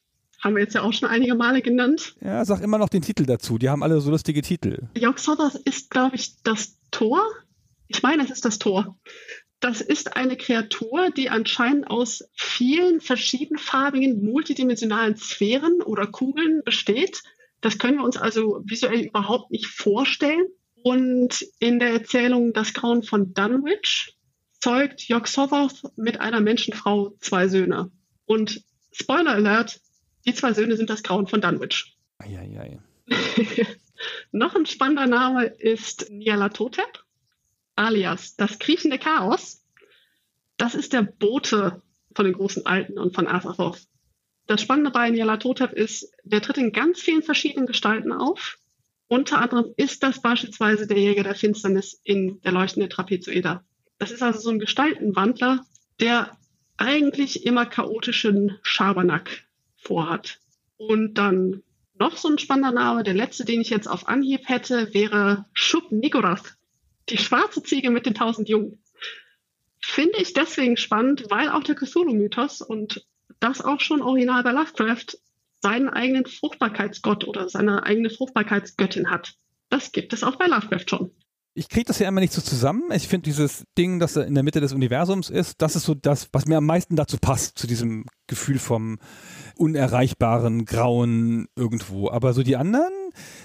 haben wir jetzt ja auch schon einige Male genannt. Ja, sag immer noch den Titel dazu. Die haben alle so lustige Titel. Yog-Sothoth ist, glaube ich, das Tor. Ich meine, es ist das Tor. Das ist eine Kreatur, die anscheinend aus vielen verschiedenfarbigen, multidimensionalen Sphären oder Kugeln besteht. Das können wir uns also visuell überhaupt nicht vorstellen. Und in der Erzählung Das Grauen von Dunwich zeugt Yog-Sothoth mit einer Menschenfrau zwei Söhne. Und Spoiler Alert, die zwei Söhne sind das Grauen von Dunwich. Eieiei. (laughs) Noch ein spannender Name ist Nyarlathotep, alias das kriechende Chaos. Das ist der Bote von den großen Alten und von Azathoth. Das Spannende bei Nyarlathotep ist, der tritt in ganz vielen verschiedenen Gestalten auf. Unter anderem ist das beispielsweise der Jäger der Finsternis in der leuchtende Trapezoeder. Das ist also so ein Gestaltenwandler, der eigentlich immer chaotischen Schabernack vorhat. Und dann noch so ein spannender Name, der letzte, den ich jetzt auf Anhieb hätte, wäre Schub Nigorath, die schwarze Ziege mit den tausend Jungen. Finde ich deswegen spannend, weil auch der Cthulhu-Mythos und das auch schon original bei Lovecraft seinen eigenen Fruchtbarkeitsgott oder seine eigene Fruchtbarkeitsgöttin hat. Das gibt es auch bei Lovecraft schon ich kriege das ja immer nicht so zusammen. Ich finde dieses Ding, das in der Mitte des Universums ist, das ist so das, was mir am meisten dazu passt, zu diesem Gefühl vom unerreichbaren, grauen irgendwo. Aber so die anderen,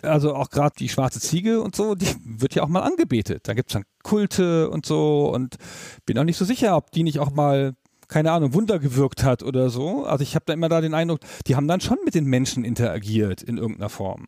also auch gerade die schwarze Ziege und so, die wird ja auch mal angebetet. Da gibt es dann Kulte und so und bin auch nicht so sicher, ob die nicht auch mal keine Ahnung, Wunder gewirkt hat oder so. Also ich habe da immer da den Eindruck, die haben dann schon mit den Menschen interagiert in irgendeiner Form.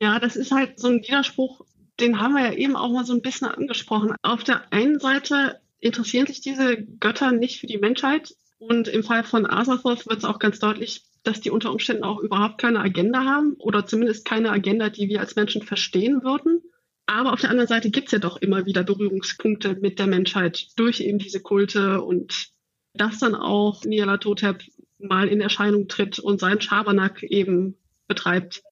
Ja, das ist halt so ein Widerspruch den haben wir ja eben auch mal so ein bisschen angesprochen. Auf der einen Seite interessieren sich diese Götter nicht für die Menschheit. Und im Fall von Azathoth wird es auch ganz deutlich, dass die unter Umständen auch überhaupt keine Agenda haben oder zumindest keine Agenda, die wir als Menschen verstehen würden. Aber auf der anderen Seite gibt es ja doch immer wieder Berührungspunkte mit der Menschheit durch eben diese Kulte und dass dann auch Nyarlathotep mal in Erscheinung tritt und seinen Schabernack eben betreibt.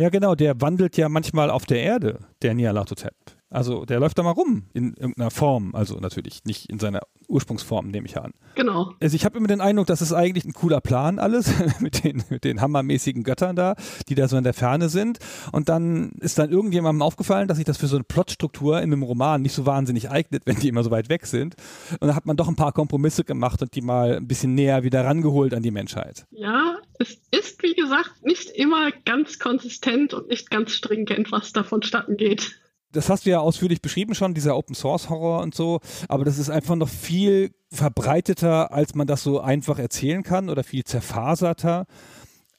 Ja, genau, der wandelt ja manchmal auf der Erde, der Nyarlathotep. Also der läuft da mal rum in irgendeiner Form. Also natürlich nicht in seiner Ursprungsform, nehme ich an. Genau. Also ich habe immer den Eindruck, das ist eigentlich ein cooler Plan alles (laughs) mit den, mit den hammermäßigen Göttern da, die da so in der Ferne sind. Und dann ist dann irgendjemandem aufgefallen, dass sich das für so eine Plotstruktur in einem Roman nicht so wahnsinnig eignet, wenn die immer so weit weg sind. Und dann hat man doch ein paar Kompromisse gemacht und die mal ein bisschen näher wieder rangeholt an die Menschheit. Ja, es ist wie gesagt nicht immer ganz konsistent und nicht ganz stringent, was da vonstatten geht das hast du ja ausführlich beschrieben schon, dieser Open Source Horror und so, aber das ist einfach noch viel verbreiteter, als man das so einfach erzählen kann oder viel zerfaserter.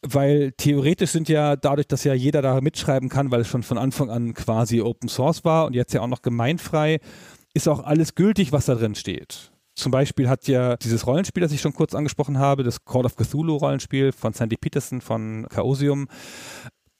Weil theoretisch sind ja dadurch, dass ja jeder da mitschreiben kann, weil es schon von Anfang an quasi Open Source war und jetzt ja auch noch gemeinfrei, ist auch alles gültig, was da drin steht. Zum Beispiel hat ja dieses Rollenspiel, das ich schon kurz angesprochen habe, das Call of Cthulhu Rollenspiel von Sandy Peterson von Chaosium,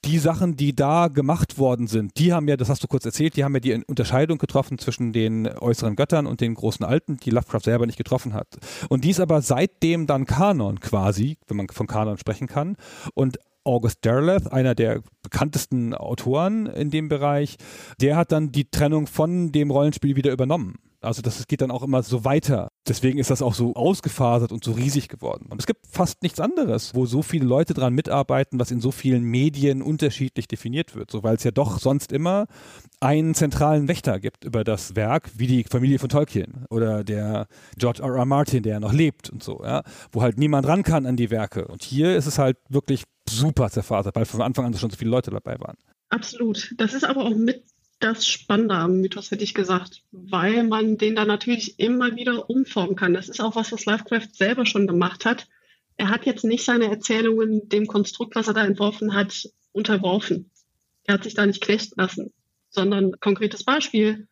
die Sachen, die da gemacht worden sind, die haben ja, das hast du kurz erzählt, die haben ja die Unterscheidung getroffen zwischen den äußeren Göttern und den großen Alten, die Lovecraft selber nicht getroffen hat. Und die ist aber seitdem dann Kanon quasi, wenn man von Kanon sprechen kann. Und August Derleth, einer der bekanntesten Autoren in dem Bereich, der hat dann die Trennung von dem Rollenspiel wieder übernommen. Also das geht dann auch immer so weiter. Deswegen ist das auch so ausgefasert und so riesig geworden. Und es gibt fast nichts anderes, wo so viele Leute dran mitarbeiten, was in so vielen Medien unterschiedlich definiert wird. So weil es ja doch sonst immer einen zentralen Wächter gibt über das Werk, wie die Familie von Tolkien oder der George R. R. Martin, der ja noch lebt und so, ja, wo halt niemand ran kann an die Werke. Und hier ist es halt wirklich super zerfasert, weil von Anfang an schon so viele Leute dabei waren. Absolut. Das ist aber auch mit das Spannende am Mythos, hätte ich gesagt, weil man den dann natürlich immer wieder umformen kann. Das ist auch was, was Lovecraft selber schon gemacht hat. Er hat jetzt nicht seine Erzählungen dem Konstrukt, was er da entworfen hat, unterworfen. Er hat sich da nicht knechten lassen, sondern konkretes Beispiel.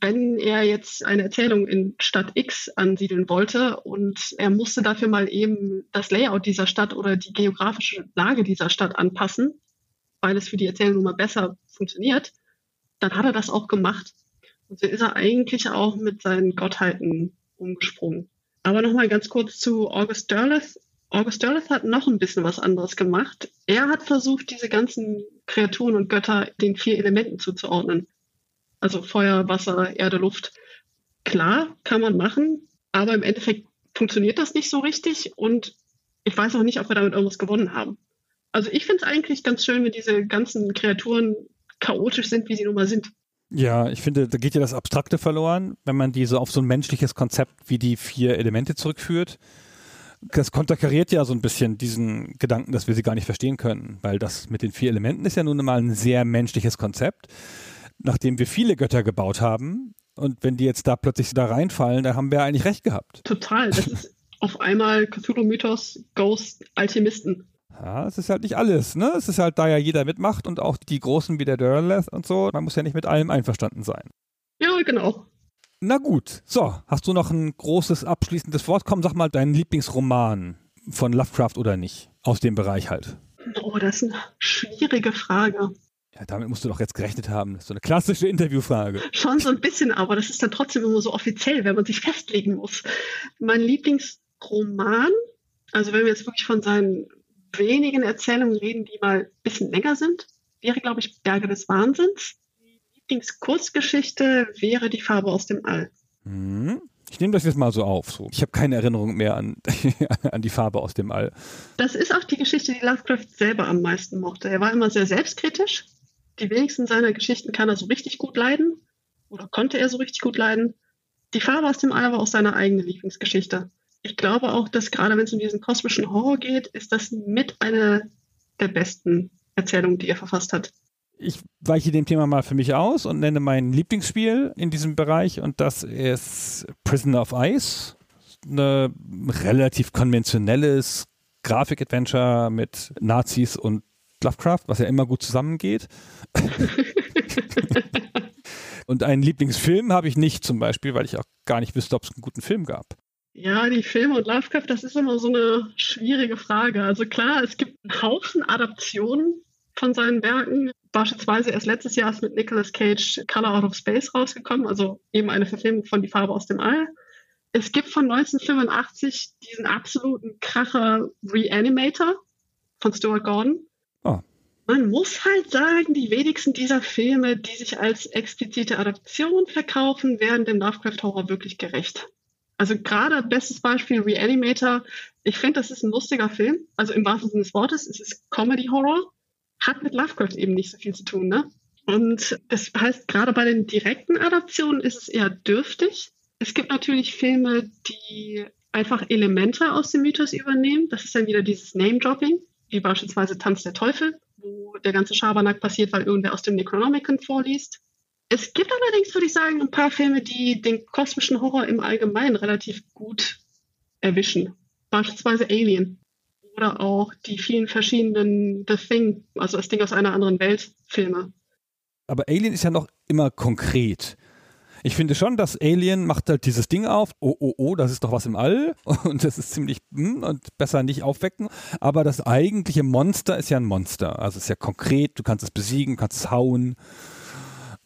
Wenn er jetzt eine Erzählung in Stadt X ansiedeln wollte und er musste dafür mal eben das Layout dieser Stadt oder die geografische Lage dieser Stadt anpassen, weil es für die Erzählung mal besser funktioniert, dann hat er das auch gemacht. Und so ist er eigentlich auch mit seinen Gottheiten umgesprungen. Aber nochmal ganz kurz zu August Derleth. August Derleth hat noch ein bisschen was anderes gemacht. Er hat versucht, diese ganzen Kreaturen und Götter den vier Elementen zuzuordnen. Also Feuer, Wasser, Erde, Luft. Klar, kann man machen, aber im Endeffekt funktioniert das nicht so richtig und ich weiß auch nicht, ob wir damit irgendwas gewonnen haben. Also ich finde es eigentlich ganz schön, wenn diese ganzen Kreaturen chaotisch sind, wie sie nun mal sind. Ja, ich finde, da geht ja das Abstrakte verloren, wenn man die so auf so ein menschliches Konzept wie die vier Elemente zurückführt. Das konterkariert ja so ein bisschen diesen Gedanken, dass wir sie gar nicht verstehen können, weil das mit den vier Elementen ist ja nun mal ein sehr menschliches Konzept, nachdem wir viele Götter gebaut haben. Und wenn die jetzt da plötzlich da reinfallen, da haben wir eigentlich recht gehabt. Total. Das ist (laughs) auf einmal Cthulhu-Mythos, Ghost, Alchemisten. Ja, es ist halt nicht alles, ne? Es ist halt, da ja jeder mitmacht und auch die Großen wie der Durleth und so, man muss ja nicht mit allem einverstanden sein. Ja, genau. Na gut, so, hast du noch ein großes abschließendes Wort? Komm, sag mal deinen Lieblingsroman von Lovecraft oder nicht, aus dem Bereich halt. Oh, das ist eine schwierige Frage. Ja, damit musst du doch jetzt gerechnet haben. Das ist so eine klassische Interviewfrage. Schon so ein bisschen, aber das ist dann trotzdem immer so offiziell, wenn man sich festlegen muss. Mein Lieblingsroman, also wenn wir jetzt wirklich von seinen wenigen Erzählungen reden, die mal ein bisschen länger sind, wäre, glaube ich, Berge des Wahnsinns. Die Lieblingskurzgeschichte wäre Die Farbe aus dem All. Hm. Ich nehme das jetzt mal so auf. So. Ich habe keine Erinnerung mehr an, (laughs) an die Farbe aus dem All. Das ist auch die Geschichte, die Lovecraft selber am meisten mochte. Er war immer sehr selbstkritisch. Die wenigsten seiner Geschichten kann er so richtig gut leiden oder konnte er so richtig gut leiden. Die Farbe aus dem All war auch seine eigene Lieblingsgeschichte. Ich glaube auch, dass gerade wenn es um diesen kosmischen Horror geht, ist das mit eine der besten Erzählungen, die er verfasst hat ich weiche dem Thema mal für mich aus und nenne mein Lieblingsspiel in diesem Bereich und das ist Prisoner of Ice. Ein relativ konventionelles Grafik-Adventure mit Nazis und Lovecraft, was ja immer gut zusammengeht. (laughs) und einen Lieblingsfilm habe ich nicht zum Beispiel, weil ich auch gar nicht wüsste, ob es einen guten Film gab. Ja, die Filme und Lovecraft, das ist immer so eine schwierige Frage. Also klar, es gibt einen Haufen Adaptionen von seinen Werken. Beispielsweise erst letztes Jahr ist mit Nicolas Cage Color Out of Space rausgekommen, also eben eine Verfilmung von Die Farbe aus dem All. Es gibt von 1985 diesen absoluten Kracher Reanimator von Stuart Gordon. Oh. Man muss halt sagen, die wenigsten dieser Filme, die sich als explizite Adaption verkaufen, werden dem Lovecraft-Horror wirklich gerecht. Also gerade bestes Beispiel Reanimator. Ich finde, das ist ein lustiger Film. Also im wahrsten Sinne des Wortes, es ist Comedy-Horror hat mit Lovecraft eben nicht so viel zu tun. Ne? Und das heißt, gerade bei den direkten Adaptionen ist es eher dürftig. Es gibt natürlich Filme, die einfach Elemente aus dem Mythos übernehmen. Das ist dann wieder dieses Name-Dropping, wie beispielsweise Tanz der Teufel, wo der ganze Schabernack passiert, weil irgendwer aus dem Necronomicon vorliest. Es gibt allerdings, würde ich sagen, ein paar Filme, die den kosmischen Horror im Allgemeinen relativ gut erwischen. Beispielsweise Alien oder auch die vielen verschiedenen The Thing, also das Ding aus einer anderen Welt Filme. Aber Alien ist ja noch immer konkret. Ich finde schon, dass Alien macht halt dieses Ding auf, oh, oh, oh, das ist doch was im All (laughs) und das ist ziemlich hm, und besser nicht aufwecken. Aber das eigentliche Monster ist ja ein Monster. Also es ist ja konkret, du kannst es besiegen, kannst es hauen.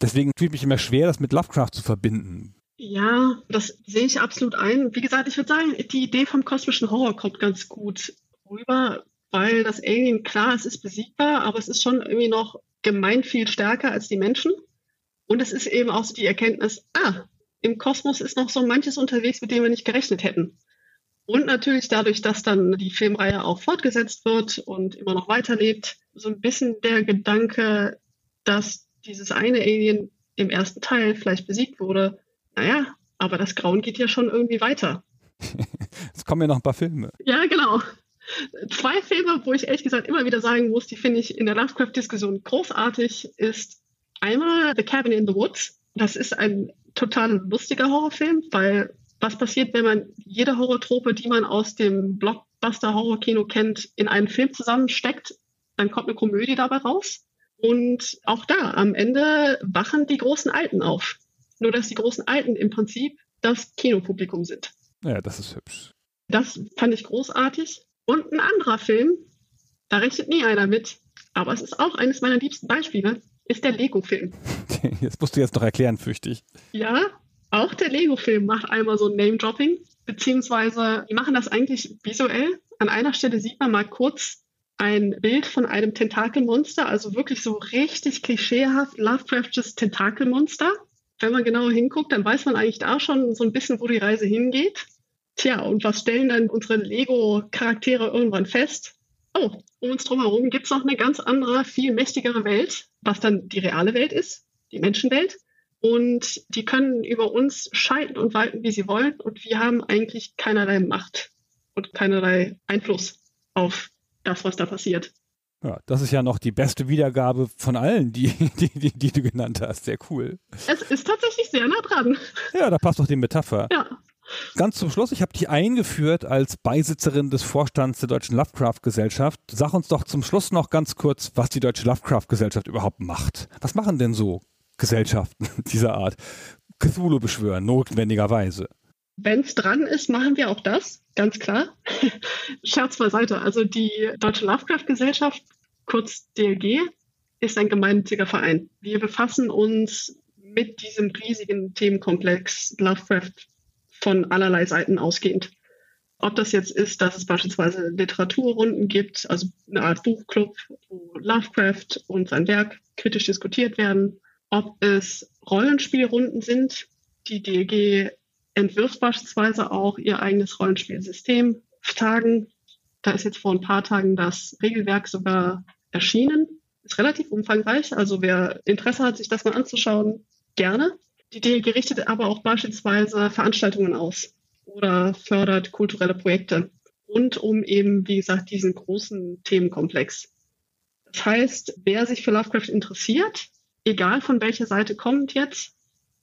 Deswegen tut mich immer schwer, das mit Lovecraft zu verbinden. Ja, das sehe ich absolut ein. Wie gesagt, ich würde sagen, die Idee vom kosmischen Horror kommt ganz gut rüber, weil das Alien, klar, es ist besiegbar, aber es ist schon irgendwie noch gemein viel stärker als die Menschen. Und es ist eben auch so die Erkenntnis, ah, im Kosmos ist noch so manches unterwegs, mit dem wir nicht gerechnet hätten. Und natürlich dadurch, dass dann die Filmreihe auch fortgesetzt wird und immer noch weiterlebt, so ein bisschen der Gedanke, dass dieses eine Alien im ersten Teil vielleicht besiegt wurde. Naja, aber das Grauen geht ja schon irgendwie weiter. (laughs) Es kommen ja noch ein paar Filme. Ja, genau. Zwei Filme, wo ich ehrlich gesagt immer wieder sagen muss, die finde ich in der Lovecraft-Diskussion großartig, ist einmal The Cabin in the Woods. Das ist ein total lustiger Horrorfilm, weil was passiert, wenn man jede Horrortrope, die man aus dem Blockbuster-Horrorkino kennt, in einen Film zusammensteckt, dann kommt eine Komödie dabei raus. Und auch da, am Ende wachen die großen Alten auf. Nur dass die großen Alten im Prinzip das Kinopublikum sind. Ja, das ist hübsch. Das fand ich großartig. Und ein anderer Film, da rechnet nie einer mit, aber es ist auch eines meiner liebsten Beispiele, ist der Lego-Film. (laughs) Das musst du jetzt noch erklären, fürchte ich. Ja, auch der Lego-Film macht einmal so ein Name-Dropping, beziehungsweise die machen das eigentlich visuell. An einer Stelle sieht man mal kurz ein Bild von einem Tentakelmonster, also wirklich so richtig klischeehaft Lovecraftsches Tentakelmonster. Wenn man genauer hinguckt, dann weiß man eigentlich da schon so ein bisschen, wo die Reise hingeht. Tja, und was stellen dann unsere Lego-Charaktere irgendwann fest? Oh, um uns drumherum gibt es noch eine ganz andere, viel mächtigere Welt, was dann die reale Welt ist, die Menschenwelt. Und die können über uns schalten und walten, wie sie wollen. Und wir haben eigentlich keinerlei Macht und keinerlei Einfluss auf das, was da passiert. Ja, das ist ja noch die beste Wiedergabe von allen, die, (laughs) die, die, die, du genannt hast. Sehr cool. Es ist tatsächlich sehr nah dran. Ja, da passt doch die Metapher. Ja. Ganz zum Schluss, ich habe dich eingeführt als Beisitzerin des Vorstands der Deutschen Lovecraft Gesellschaft. Sag uns doch zum Schluss noch ganz kurz, was die Deutsche Lovecraft Gesellschaft überhaupt macht. Was machen denn so Gesellschaften (laughs) dieser Art? Cthulhu beschwören, notwendigerweise. Wenn es dran ist, machen wir auch das, ganz klar. (laughs) Scherz beiseite. Also die Deutsche Lovecraft Gesellschaft, kurz DLG, ist ein gemeinnütziger Verein. Wir befassen uns mit diesem riesigen Themenkomplex Lovecraft von allerlei Seiten ausgehend. Ob das jetzt ist, dass es beispielsweise Literaturrunden gibt, also eine Art Buchclub, wo Lovecraft und sein Werk kritisch diskutiert werden, ob es Rollenspielrunden sind. Die DLG entwirft beispielsweise auch ihr eigenes Rollenspielsystem. Tagen, da ist jetzt vor ein paar Tagen das Regelwerk sogar erschienen. Ist relativ umfangreich, also wer Interesse hat, sich das mal anzuschauen, gerne. Die DLG richtet aber auch beispielsweise Veranstaltungen aus oder fördert kulturelle Projekte rund um eben, wie gesagt, diesen großen Themenkomplex. Das heißt, wer sich für Lovecraft interessiert, egal von welcher Seite kommt jetzt,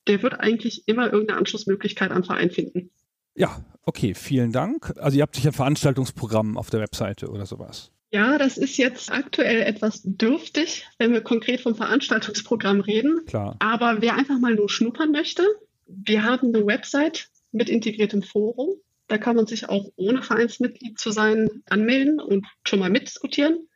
der wird eigentlich immer irgendeine Anschlussmöglichkeit am Verein finden. Ja, okay, vielen Dank. Also ihr habt sicher ein Veranstaltungsprogramm auf der Webseite oder sowas. Ja, das ist jetzt aktuell etwas dürftig, wenn wir konkret vom Veranstaltungsprogramm reden. Klar. Aber wer einfach mal nur schnuppern möchte, wir haben eine Website mit integriertem Forum. Da kann man sich auch ohne Vereinsmitglied zu sein anmelden und schon mal mitdiskutieren.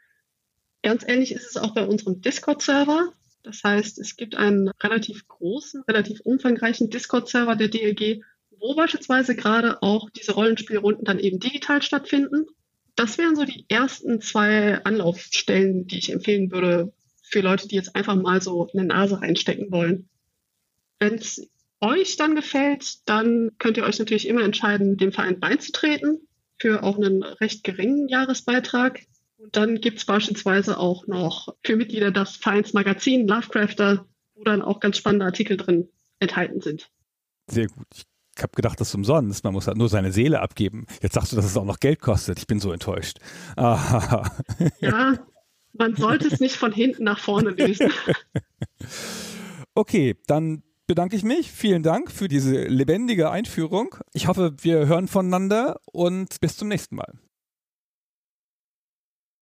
Ganz ähnlich ist es auch bei unserem Discord-Server. Das heißt, es gibt einen relativ großen, relativ umfangreichen Discord-Server der DLG, wo beispielsweise gerade auch diese Rollenspielrunden dann eben digital stattfinden. Das wären so die ersten zwei Anlaufstellen, die ich empfehlen würde für Leute, die jetzt einfach mal so eine Nase reinstecken wollen. Wenn es euch dann gefällt, dann könnt ihr euch natürlich immer entscheiden, dem Verein beizutreten für auch einen recht geringen Jahresbeitrag. Und dann gibt es beispielsweise auch noch für Mitglieder das Vereinsmagazin Lovecrafter, wo dann auch ganz spannende Artikel drin enthalten sind. Sehr gut. Ich habe gedacht, das ist umsonst. Man muss halt nur seine Seele abgeben. Jetzt sagst du, dass es auch noch Geld kostet. Ich bin so enttäuscht. Ah. (laughs) Ja, man sollte es nicht von hinten nach vorne lösen. (laughs) Okay, dann bedanke ich mich. Vielen Dank für diese lebendige Einführung. Ich hoffe, wir hören voneinander und bis zum nächsten Mal.